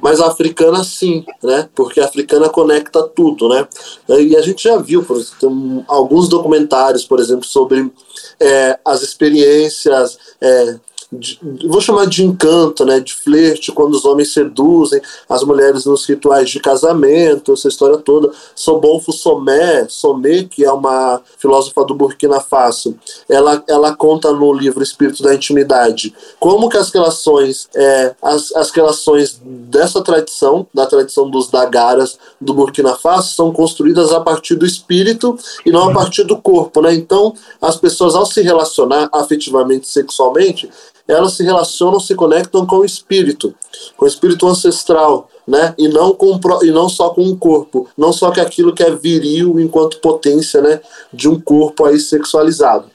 Mas a africana sim, né? Porque a africana conecta tudo, né? E a gente já viu, por exemplo, alguns documentários, por exemplo, sobre é, as experiências é, de, vou chamar de encanto, né, de flerte, quando os homens seduzem as mulheres nos rituais de casamento, essa história toda. Sobonfo Somé, Somé, que é uma filósofa do Burkina Faso, ela, ela conta no livro Espírito da Intimidade como que as relações, é, as, as relações dessa tradição, da tradição dos Dagaras do Burkina Faso, são construídas a partir do espírito e não a partir do corpo, né? Então, as pessoas ao se relacionar afetivamente, sexualmente, elas se relacionam, se conectam com o espírito, com o espírito ancestral, né? E não com e não só com o corpo, não só que aquilo que é viril enquanto potência, né, de um corpo aí sexualizado.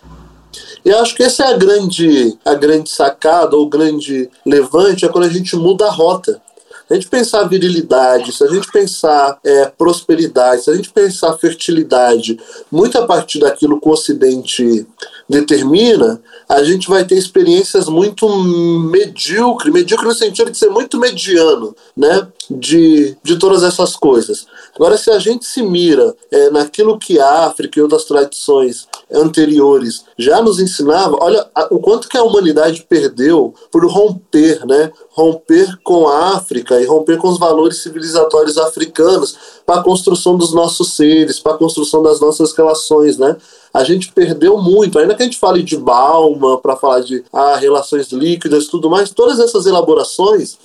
E acho que essa é a grande a grande sacada ou grande levante é quando a gente muda a rota. A gente pensar virilidade, se a gente pensar é, prosperidade, se a gente pensar fertilidade, muito a partir daquilo que o Ocidente determina, a gente vai ter experiências muito medíocre, medíocre no sentido de ser muito mediano, né? De, de todas essas coisas. Agora, se a gente se mira é, naquilo que a África e outras tradições anteriores já nos ensinavam, olha a, o quanto que a humanidade perdeu por romper, né? Romper com a África e romper com os valores civilizatórios africanos para a construção dos nossos seres, para a construção das nossas relações, né? a gente perdeu muito. Ainda que a gente fale de Balma, para falar de ah, relações líquidas tudo mais, todas essas elaborações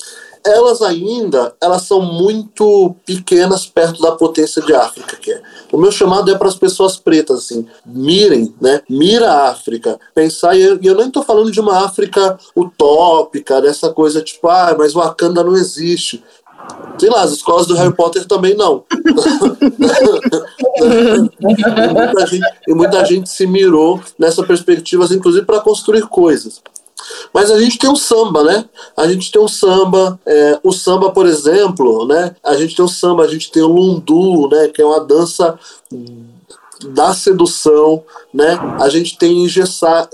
elas ainda elas são muito pequenas perto da potência de África que é. O meu chamado é para as pessoas pretas assim, mirem, né? Mira a África, pensar e eu, eu nem estou falando de uma África utópica, dessa coisa tipo, ah, mas Wakanda não existe. Sei lá, as escolas do Harry Potter também não. e, muita gente, e muita gente se mirou nessa perspectiva, inclusive para construir coisas. Mas a gente tem o samba, né? A gente tem o samba, é, o samba, por exemplo, né? A gente tem o samba, a gente tem o lundu, né? Que é uma dança da sedução, né? A gente tem o Ijexá,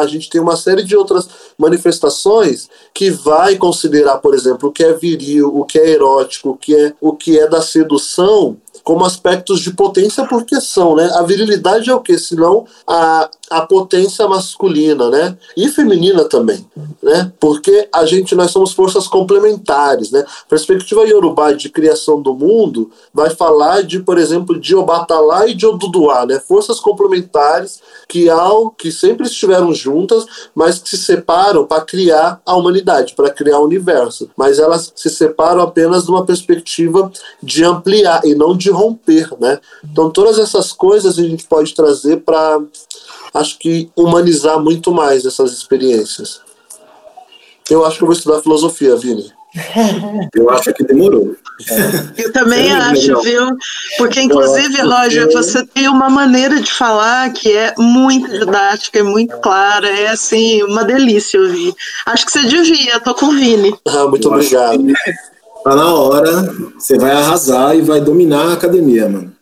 a gente tem uma série de outras manifestações que vai considerar, por exemplo, o que é viril, o que é erótico, o que é, o que é da sedução como aspectos de potência porque são, né? A virilidade é o que? Senão a, a potência masculina, né? E feminina também, né? Porque a gente, nós somos forças complementares, né? Perspectiva Yorubá de criação do mundo vai falar de, por exemplo, de Obatalá e de Oduduá, né? Forças complementares que ao que sempre estiveram juntas, mas que se separam para criar a humanidade, para criar o universo. Mas elas se separam apenas de uma perspectiva de ampliar e não de romper, né? Então todas essas coisas a gente pode trazer para acho que humanizar muito mais essas experiências. Eu acho que eu vou estudar filosofia, Vini. Eu acho que demorou. Eu também é acho, viu? Porque, inclusive, Roger, você tem uma maneira de falar que é muito didática, é muito clara, é assim, uma delícia ouvir. Acho que você devia, tô com o Vini. Ah, muito obrigado. Tá na hora, você vai arrasar e vai dominar a academia, mano.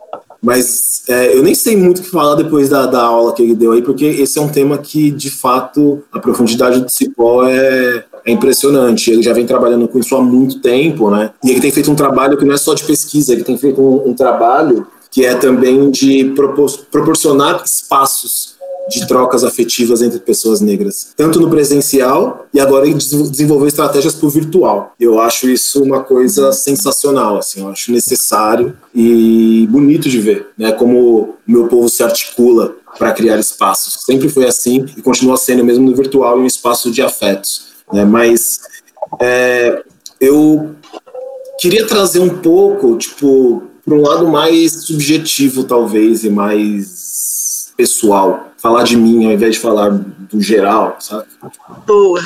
Mas é, eu nem sei muito o que falar depois da, da aula que ele deu aí, porque esse é um tema que, de fato, a profundidade do Cipó é, é impressionante. Ele já vem trabalhando com isso há muito tempo, né? E ele tem feito um trabalho que não é só de pesquisa, ele tem feito um, um trabalho que é também de propor proporcionar espaços de trocas afetivas entre pessoas negras, tanto no presencial e agora em desenvolver estratégias para o virtual. Eu acho isso uma coisa sensacional, assim, eu acho necessário e bonito de ver, né, como o meu povo se articula para criar espaços. Sempre foi assim e continua sendo mesmo no virtual um espaço de afetos, né, mas é, eu queria trazer um pouco, tipo, para um lado mais subjetivo talvez e mais pessoal falar de mim ao invés de falar do geral, sabe? Boa.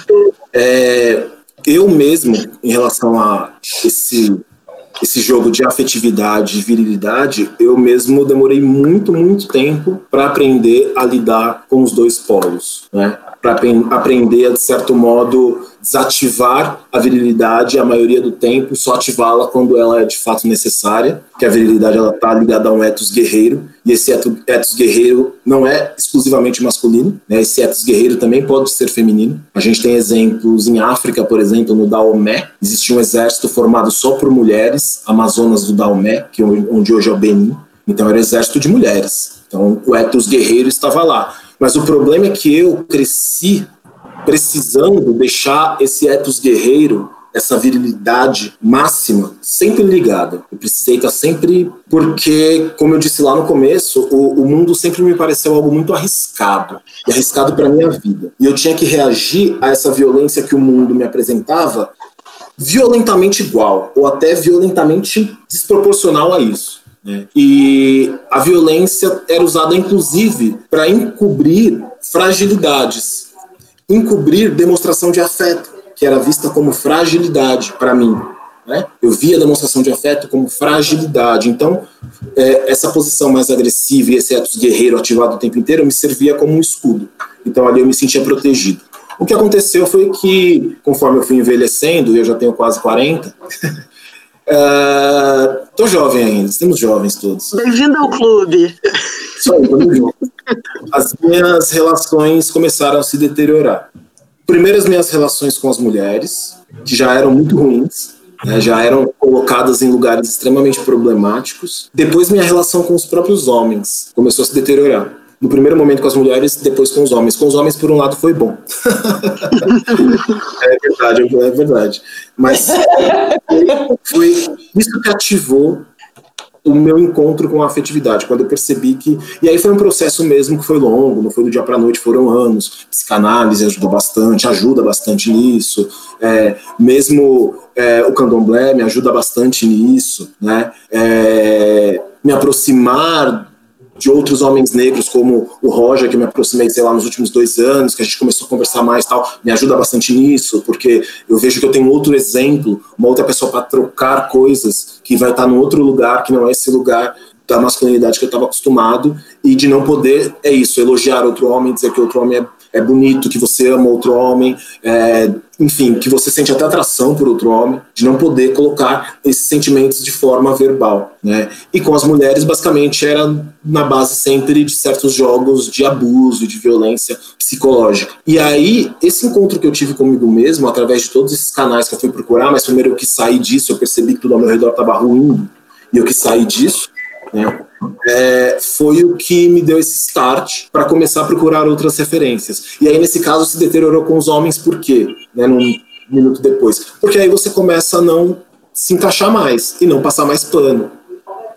É, eu mesmo, em relação a esse esse jogo de afetividade e virilidade, eu mesmo demorei muito, muito tempo para aprender a lidar com os dois polos, né? Para aprender a, de certo modo, desativar a virilidade a maioria do tempo, só ativá-la quando ela é de fato necessária, que a virilidade ela está ligada a um ethos guerreiro, e esse ethos guerreiro não é exclusivamente masculino, né? esse ethos guerreiro também pode ser feminino. A gente tem exemplos em África, por exemplo, no Daomé, existia um exército formado só por mulheres, amazonas do Daomé, que é onde hoje é o Benin, então era um exército de mulheres. Então o ethos guerreiro estava lá. Mas o problema é que eu cresci precisando deixar esse ethos guerreiro, essa virilidade máxima, sempre ligada. Eu precisei estar sempre. Porque, como eu disse lá no começo, o, o mundo sempre me pareceu algo muito arriscado e arriscado para minha vida. E eu tinha que reagir a essa violência que o mundo me apresentava violentamente igual, ou até violentamente desproporcional a isso. Né? E a violência era usada, inclusive, para encobrir fragilidades encobrir demonstração de afeto, que era vista como fragilidade para mim. Né? Eu via a demonstração de afeto como fragilidade. Então, é, essa posição mais agressiva e esse etos guerreiro ativado o tempo inteiro me servia como um escudo. Então, ali eu me sentia protegido. O que aconteceu foi que, conforme eu fui envelhecendo, eu já tenho quase 40, Uh, tô jovem ainda, temos jovens todos. Bem-vindo ao clube. Isso aí, As minhas relações começaram a se deteriorar. Primeiro, as minhas relações com as mulheres, que já eram muito ruins, né, já eram colocadas em lugares extremamente problemáticos. Depois, minha relação com os próprios homens começou a se deteriorar no primeiro momento com as mulheres, depois com os homens. Com os homens, por um lado, foi bom. é verdade, é verdade. Mas foi isso que ativou o meu encontro com a afetividade, quando eu percebi que. E aí foi um processo mesmo que foi longo, não foi do dia para noite, foram anos. Psicanálise ajudou bastante, ajuda bastante nisso. É, mesmo é, o candomblé me ajuda bastante nisso, né? É, me aproximar de outros homens negros, como o Roger, que me aproximei, sei lá, nos últimos dois anos, que a gente começou a conversar mais tal, me ajuda bastante nisso, porque eu vejo que eu tenho outro exemplo, uma outra pessoa para trocar coisas, que vai estar num outro lugar, que não é esse lugar da masculinidade que eu estava acostumado, e de não poder, é isso, elogiar outro homem, dizer que outro homem é é bonito, que você ama outro homem, é, enfim, que você sente até atração por outro homem, de não poder colocar esses sentimentos de forma verbal, né? E com as mulheres, basicamente, era na base sempre de certos jogos de abuso, de violência psicológica. E aí, esse encontro que eu tive comigo mesmo, através de todos esses canais que eu fui procurar, mas primeiro eu que saí disso, eu percebi que tudo ao meu redor estava ruim, e eu que saí disso, né? É, foi o que me deu esse start para começar a procurar outras referências. E aí, nesse caso, se deteriorou com os homens, por quê? Né, num minuto depois. Porque aí você começa a não se encaixar mais e não passar mais pano.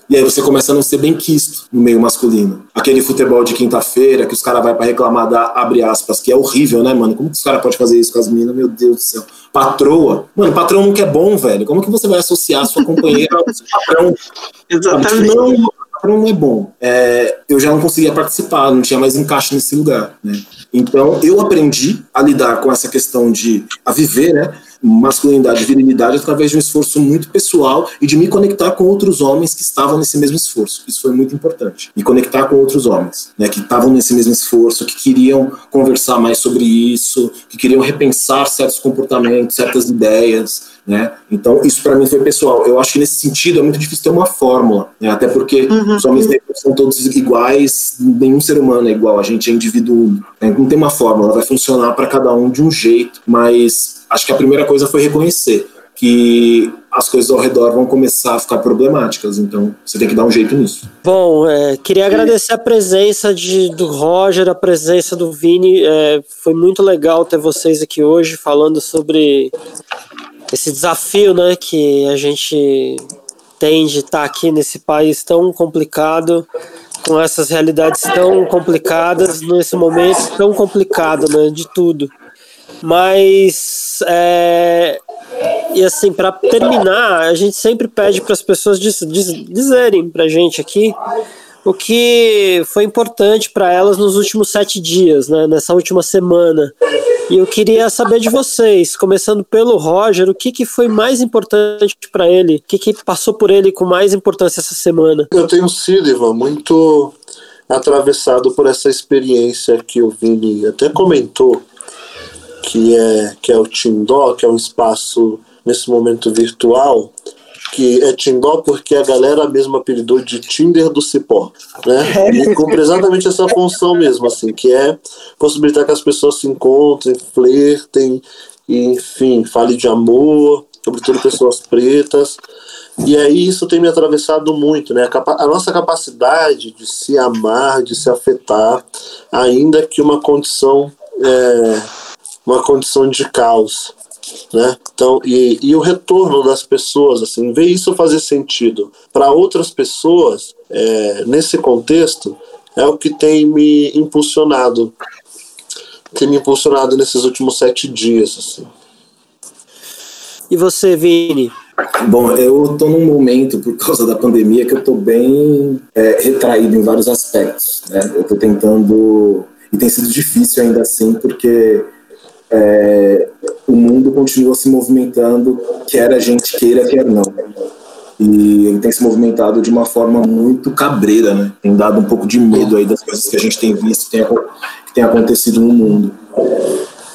E aí você começa a não ser bem quisto no meio masculino. Aquele futebol de quinta-feira que os caras vão para reclamar da abre aspas, que é horrível, né, mano? Como que os caras podem fazer isso com as meninas? Meu Deus do céu. Patroa. Mano, patrão nunca é bom, velho. Como que você vai associar sua companheira ao seu patrão? Exatamente. Não, não é bom. É, eu já não conseguia participar, não tinha mais encaixe nesse lugar. Né? Então, eu aprendi a lidar com essa questão de a viver, né? masculinidade e virilidade através de um esforço muito pessoal e de me conectar com outros homens que estavam nesse mesmo esforço. Isso foi muito importante. Me conectar com outros homens, né, que estavam nesse mesmo esforço, que queriam conversar mais sobre isso, que queriam repensar certos comportamentos, certas ideias, Né? Então, isso para mim foi pessoal. Eu acho que nesse sentido é muito difícil ter uma fórmula, né? até porque uhum. os homens negros são todos iguais, nenhum ser humano é igual, a gente é indivíduo, né? não tem uma fórmula, vai funcionar para cada um de um jeito, mas acho que a primeira coisa foi reconhecer que as coisas ao redor vão começar a ficar problemáticas. Então, você tem que dar um jeito nisso. Bom, é, queria agradecer a presença de, do Roger, a presença do Vini. É, foi muito legal ter vocês aqui hoje falando sobre esse desafio né, que a gente tem de estar aqui nesse país tão complicado, com essas realidades tão complicadas, nesse momento tão complicado né, de tudo. Mas é, e assim, para terminar, a gente sempre pede para as pessoas diz, diz, dizerem para a gente aqui o que foi importante para elas nos últimos sete dias, né, nessa última semana. E eu queria saber de vocês, começando pelo Roger, o que, que foi mais importante para ele? O que, que passou por ele com mais importância essa semana? Eu tenho sido, Ivan, muito atravessado por essa experiência que o Vini até comentou que é, que é o Tindó, que é um espaço nesse momento virtual, que é Tindó porque a galera mesmo apelidou de Tinder do Cipó, né? E cumpre exatamente essa função mesmo, assim, que é possibilitar que as pessoas se encontrem, flertem, e, enfim, fale de amor, sobretudo pessoas pretas. E aí isso tem me atravessado muito, né? A, a nossa capacidade de se amar, de se afetar, ainda que uma condição é, uma condição de caos, né? Então, e, e o retorno das pessoas, assim, ver isso fazer sentido para outras pessoas é, nesse contexto é o que tem me impulsionado, tem me impulsionado nesses últimos sete dias, assim. E você, Vini? Bom, eu estou num momento, por causa da pandemia, que eu estou bem é, retraído em vários aspectos. Né? Eu estou tentando. E tem sido difícil ainda assim, porque é, o mundo continua se movimentando, quer a gente queira, quer não. E ele tem se movimentado de uma forma muito cabreira, né? Tem dado um pouco de medo aí das coisas que a gente tem visto, tem, que tem acontecido no mundo.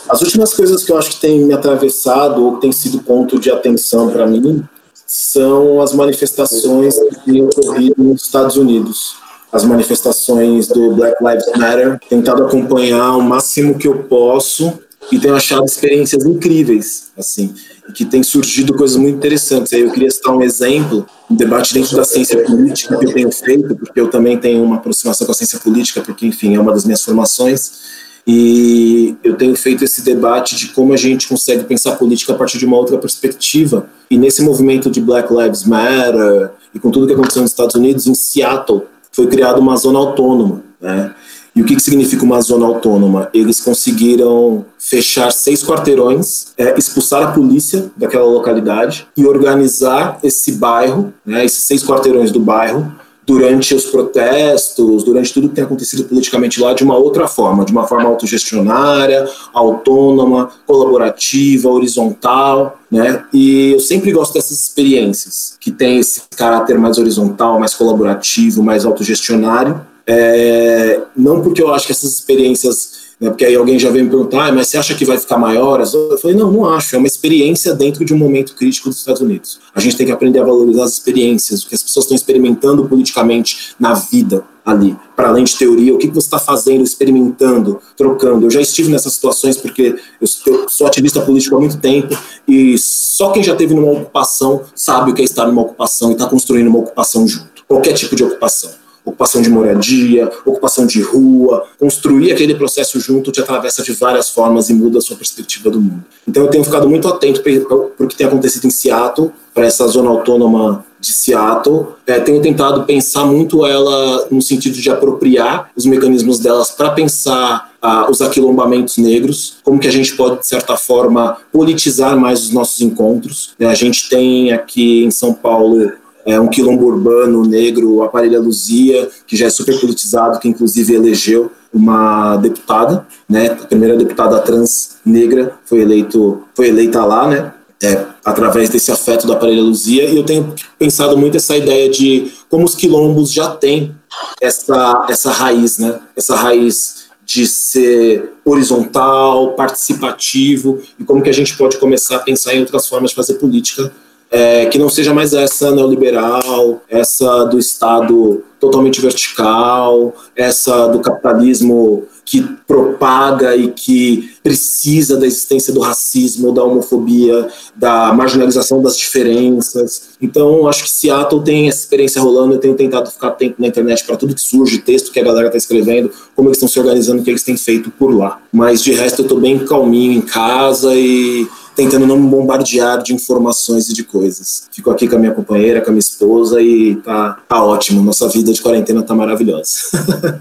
As últimas coisas que eu acho que tem me atravessado ou que tem sido ponto de atenção para mim são as manifestações que têm ocorrido nos Estados Unidos. As manifestações do Black Lives Matter, tentado acompanhar o máximo que eu posso e tenho achado experiências incríveis, assim, que tem surgido coisas muito interessantes. Aí eu queria citar um exemplo, um debate dentro da ciência política que eu tenho feito, porque eu também tenho uma aproximação com a ciência política, porque, enfim, é uma das minhas formações, e eu tenho feito esse debate de como a gente consegue pensar política a partir de uma outra perspectiva. E nesse movimento de Black Lives Matter, e com tudo que aconteceu nos Estados Unidos, em Seattle, foi criada uma zona autônoma, né? E o que, que significa uma zona autônoma? Eles conseguiram fechar seis quarteirões, é, expulsar a polícia daquela localidade e organizar esse bairro, né, esses seis quarteirões do bairro, durante os protestos, durante tudo que tem acontecido politicamente lá, de uma outra forma, de uma forma autogestionária, autônoma, colaborativa, horizontal, né? E eu sempre gosto dessas experiências que tem esse caráter mais horizontal, mais colaborativo, mais autogestionário, é, não porque eu acho que essas experiências, né, porque aí alguém já vem me perguntar, ah, mas você acha que vai ficar maior? Eu falei, não, não acho. É uma experiência dentro de um momento crítico dos Estados Unidos. A gente tem que aprender a valorizar as experiências, o que as pessoas estão experimentando politicamente na vida ali, para além de teoria, o que, você está fazendo, experimentando, trocando. Eu já estive nessas situações porque eu sou ativista político há muito tempo e só quem já teve numa ocupação sabe o que é estar numa ocupação e está construindo uma ocupação junto. Qualquer tipo de ocupação ocupação de moradia, ocupação de rua, construir aquele processo junto te atravessa de várias formas e muda a sua perspectiva do mundo. Então eu tenho ficado muito atento para o que tem acontecido em Seattle, para essa zona autônoma de Seattle. É, tenho tentado pensar muito ela no sentido de apropriar os mecanismos delas para pensar ah, os aquilombamentos negros, como que a gente pode, de certa forma, politizar mais os nossos encontros. É, a gente tem aqui em São Paulo é um quilombo urbano negro, Aparelha Luzia, que já é super politizado, que inclusive elegeu uma deputada, né, a primeira deputada trans negra foi eleito, foi eleita lá, né, é, através desse afeto da Aparelha Luzia, e eu tenho pensado muito essa ideia de como os quilombos já têm essa essa raiz, né, essa raiz de ser horizontal, participativo, e como que a gente pode começar a pensar em outras formas de fazer política é, que não seja mais essa neoliberal, essa do Estado totalmente vertical, essa do capitalismo que propaga e que precisa da existência do racismo, da homofobia, da marginalização das diferenças. Então, acho que Seattle tem essa experiência rolando. Eu tenho tentado ficar atento na internet para tudo que surge, texto que a galera está escrevendo, como eles estão se organizando, o que eles têm feito por lá. Mas de resto, eu estou bem calminho em casa e tentando não me bombardear de informações e de coisas. Fico aqui com a minha companheira, com a minha esposa e tá, tá ótimo. Nossa vida de quarentena tá maravilhosa.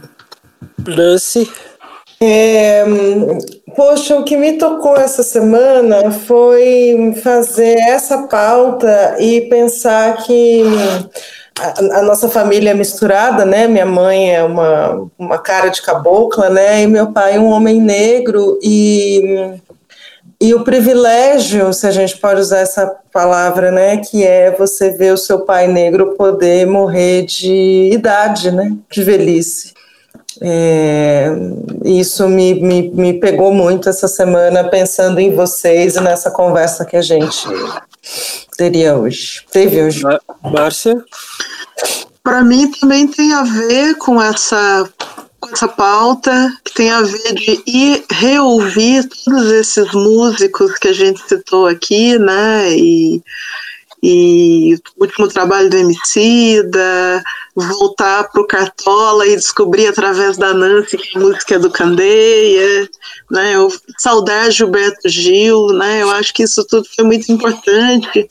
Nancy? É, poxa, o que me tocou essa semana foi fazer essa pauta e pensar que a, a, nossa família é misturada, né? Minha mãe é uma, uma cara de cabocla, né? E meu pai é um homem negro e e o privilégio, se a gente pode usar essa palavra, né, que é você ver o seu pai negro poder morrer de idade, né, de velhice. É, isso me, me, me pegou muito essa semana pensando em vocês e nessa conversa que a gente teria hoje. Teve hoje. Márcia? Para mim também tem a ver com essa essa pauta que tem a ver de ir reouvir todos esses músicos que a gente citou aqui, né? E, e o último trabalho do Emicida, voltar para o Cartola e descobrir através da Nancy que a música é do Candeia, né? Eu, saudar Gilberto Gil, né? Eu acho que isso tudo foi muito importante,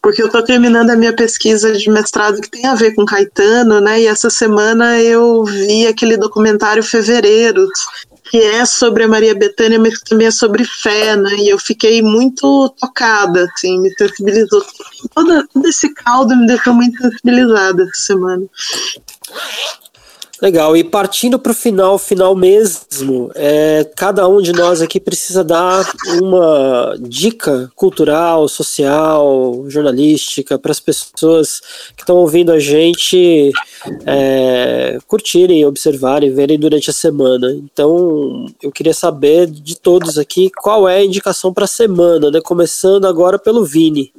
porque eu estou terminando a minha pesquisa de mestrado que tem a ver com Caetano, né? E essa semana eu vi aquele documentário Fevereiros, que é sobre a Maria Bethânia, mas que também é sobre fé, né? E eu fiquei muito tocada, assim, me sensibilizou. Todo, todo esse caldo me deixou muito sensibilizada essa semana. Legal, e partindo para o final, final mesmo, é, cada um de nós aqui precisa dar uma dica cultural, social, jornalística para as pessoas que estão ouvindo a gente é, curtirem, observarem, verem durante a semana. Então, eu queria saber de todos aqui qual é a indicação para a semana, né? Começando agora pelo Vini.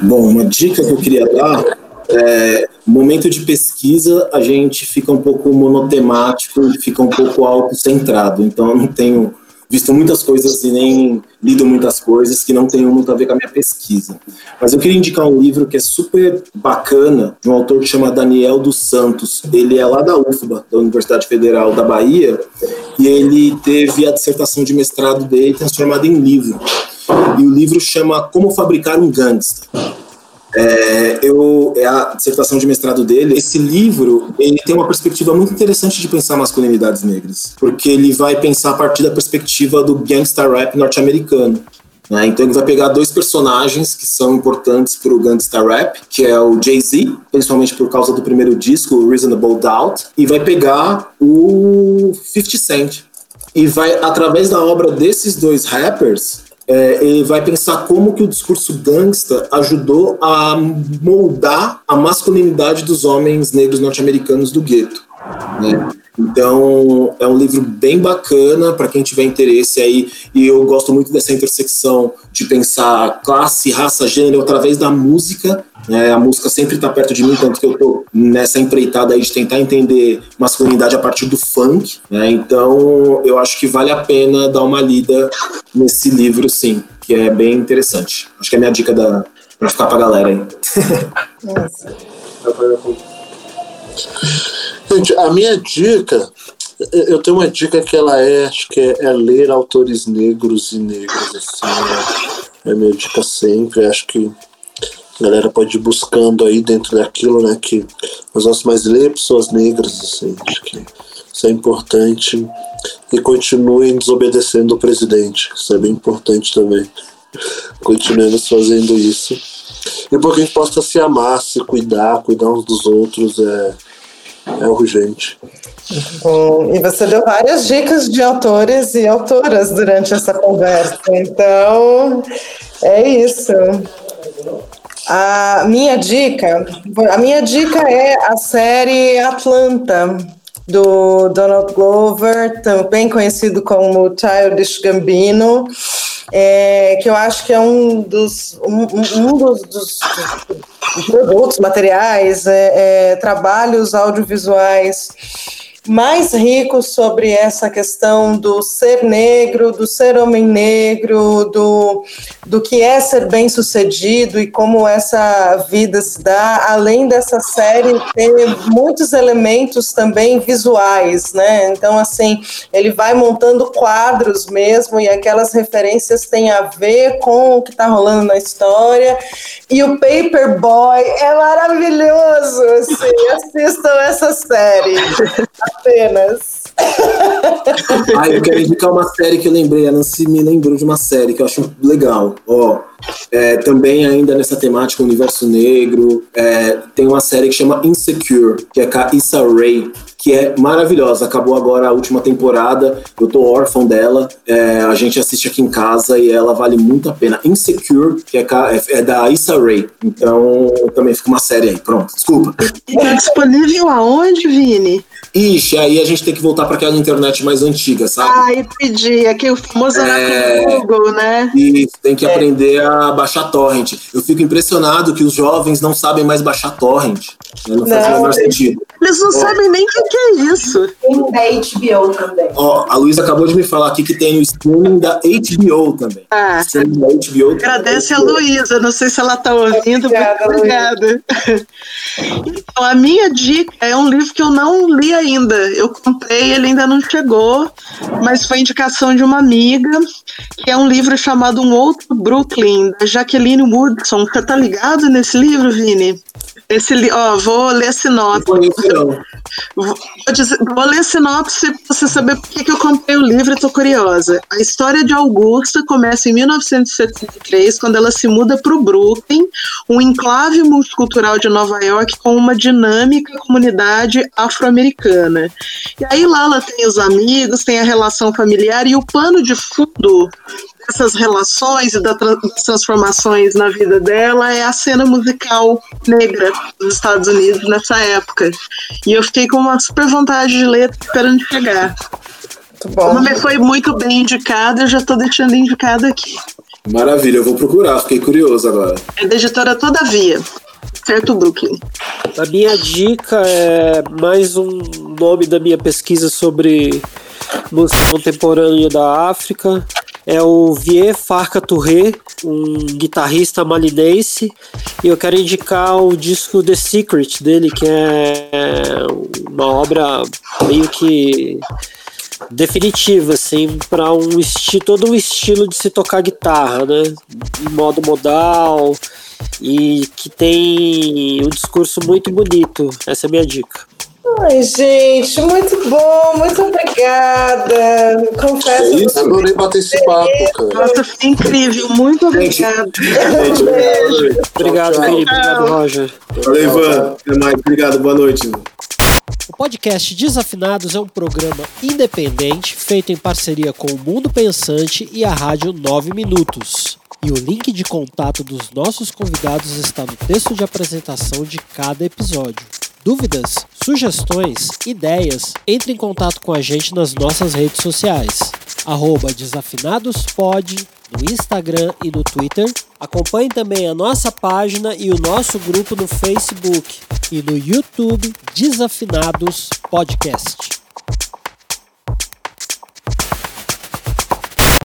Bom, uma dica que eu queria dar é, momento de pesquisa a gente fica um pouco monotemático, fica um pouco autocentrado. Então eu não tenho visto muitas coisas e nem lido muitas coisas que não tenham muito a ver com a minha pesquisa. Mas eu queria indicar um livro que é super bacana, de um autor que chama Daniel dos Santos. Ele é lá da UFBA, da Universidade Federal da Bahia, e ele teve a dissertação de mestrado dele transformada em livro. E o livro chama Como Fabricar um Gangster. É, eu, é a dissertação de mestrado dele. Esse livro ele tem uma perspectiva muito interessante de pensar masculinidades negras, porque ele vai pensar a partir da perspectiva do gangsta rap norte-americano. Né? Então ele vai pegar dois personagens que são importantes para o gangsta rap, que é o Jay-Z, principalmente por causa do primeiro disco, Reasonable Doubt, e vai pegar o 50 Cent. E vai, através da obra desses dois rappers, é, ele vai pensar como que o discurso gangsta ajudou a moldar a masculinidade dos homens negros norte-americanos do gueto. Né? Então, é um livro bem bacana para quem tiver interesse aí, e eu gosto muito dessa intersecção de pensar classe, raça, gênero através da música. Né? A música sempre está perto de mim, tanto que eu estou nessa empreitada aí de tentar entender masculinidade a partir do funk. Né? Então, eu acho que vale a pena dar uma lida nesse livro, sim, que é bem interessante. Acho que é a minha dica da, para ficar para a galera aí. Nossa. Gente, a minha dica, eu tenho uma dica que ela é, acho que é, é ler autores negros e negras, assim, é, é minha dica sempre, acho que a galera pode ir buscando aí dentro daquilo, né, que nós vamos mais ler pessoas negras, assim, acho que isso é importante. E continuem desobedecendo o presidente, isso é bem importante também, continuemos fazendo isso. E porque a gente possa se amar, se cuidar, cuidar uns dos outros, é é urgente. Bom, e você deu várias dicas de autores e autoras durante essa conversa, então é isso. A minha dica, a minha dica é a série Atlanta do Donald Glover, também conhecido como Childish Gambino, é, que eu acho que é um dos, um, um dos, dos, produtos, materiais, é, é, trabalhos audiovisuais mais rico sobre essa questão do ser negro, do ser homem negro, do, do que é ser bem sucedido e como essa vida se dá, além dessa série ter muitos elementos também visuais, né? Então, assim, ele vai montando quadros mesmo e aquelas referências têm a ver com o que está rolando na história. E o Paperboy é maravilhoso, assim, assistam essa série apenas. eu quero indicar uma série que eu lembrei. A Nancy me lembrou de uma série que eu acho legal. Ó, é, também ainda nessa temática universo negro, é, tem uma série que chama Insecure, que é com a Issa Rae, que é maravilhosa. Acabou agora a última temporada, eu tô órfão dela, é, a gente assiste aqui em casa e ela vale muito a pena. Insecure, que é, é, é da Issa Rae, então também fica uma série aí. Pronto, desculpa. Tá disponível aonde, Vini? Ixi, aí a gente tem que voltar para aquela internet mais antiga, sabe? Ah, entendi. Aqui o famoso é... Google, né? Isso, tem que é. aprender a baixar torrent. Eu fico impressionado que os jovens não sabem mais baixar torrent. Né? Não, não faz o menor sentido. Eles não sabem nem o que, que, é isso. Tem da HBO também. Ó, a Luísa acabou de me falar aqui que tem o streaming da HBO também. Ah, streaming da HBO. Agradece a Luísa, não sei se ela está ouvindo. Obrigada. obrigada. então, a minha dica é um livro que eu não li ainda. Eu comprei, ele ainda não chegou, mas foi indicação de uma amiga, que é um livro chamado Um Outro Brooklyn, da Jacqueline Woodson. Você tá ligado nesse livro, Vini? Esse, ó, vou ler a sinopse. Vou, vou, dizer, vou ler a sinopse para você saber por que eu comprei o livro e tô curiosa. A história de Augusta começa em 1973, quando ela se muda para o Brooklyn, um enclave multicultural de Nova York com uma dinâmica comunidade afro-americana. E aí lá ela tem os amigos, tem a relação familiar e o pano de fundo dessas relações e das transformações na vida dela é a cena musical negra dos Estados Unidos nessa época. E eu fiquei com uma super vontade de ler, esperando chegar. O nome foi muito bem indicado, eu já estou deixando indicado aqui. Maravilha, eu vou procurar, fiquei curioso agora. É da editora Todavia, certo, Brooklyn. A minha dica é mais um nome da minha pesquisa sobre música contemporânea da África é o Vie Farca Touré, um guitarrista malinense, e eu quero indicar o disco The Secret dele, que é uma obra meio que definitiva, assim, para um todo um estilo de se tocar guitarra, né? Em modo modal e que tem um discurso muito bonito. Essa é a minha dica. Ai, gente, muito bom, muito obrigada. Confesso. Isso, adorei bater esse papo, cara. Nossa, foi incrível, muito obrigada. obrigado, Felipe. Obrigado, Roger. Valeu, Ivan. Até mais. Obrigado, boa noite. O podcast Desafinados é um programa independente feito em parceria com o Mundo Pensante e a Rádio 9 Minutos. E o link de contato dos nossos convidados está no texto de apresentação de cada episódio. Dúvidas, sugestões, ideias, entre em contato com a gente nas nossas redes sociais. DesafinadosPod no Instagram e no Twitter. Acompanhe também a nossa página e o nosso grupo no Facebook e no YouTube Desafinados Podcast.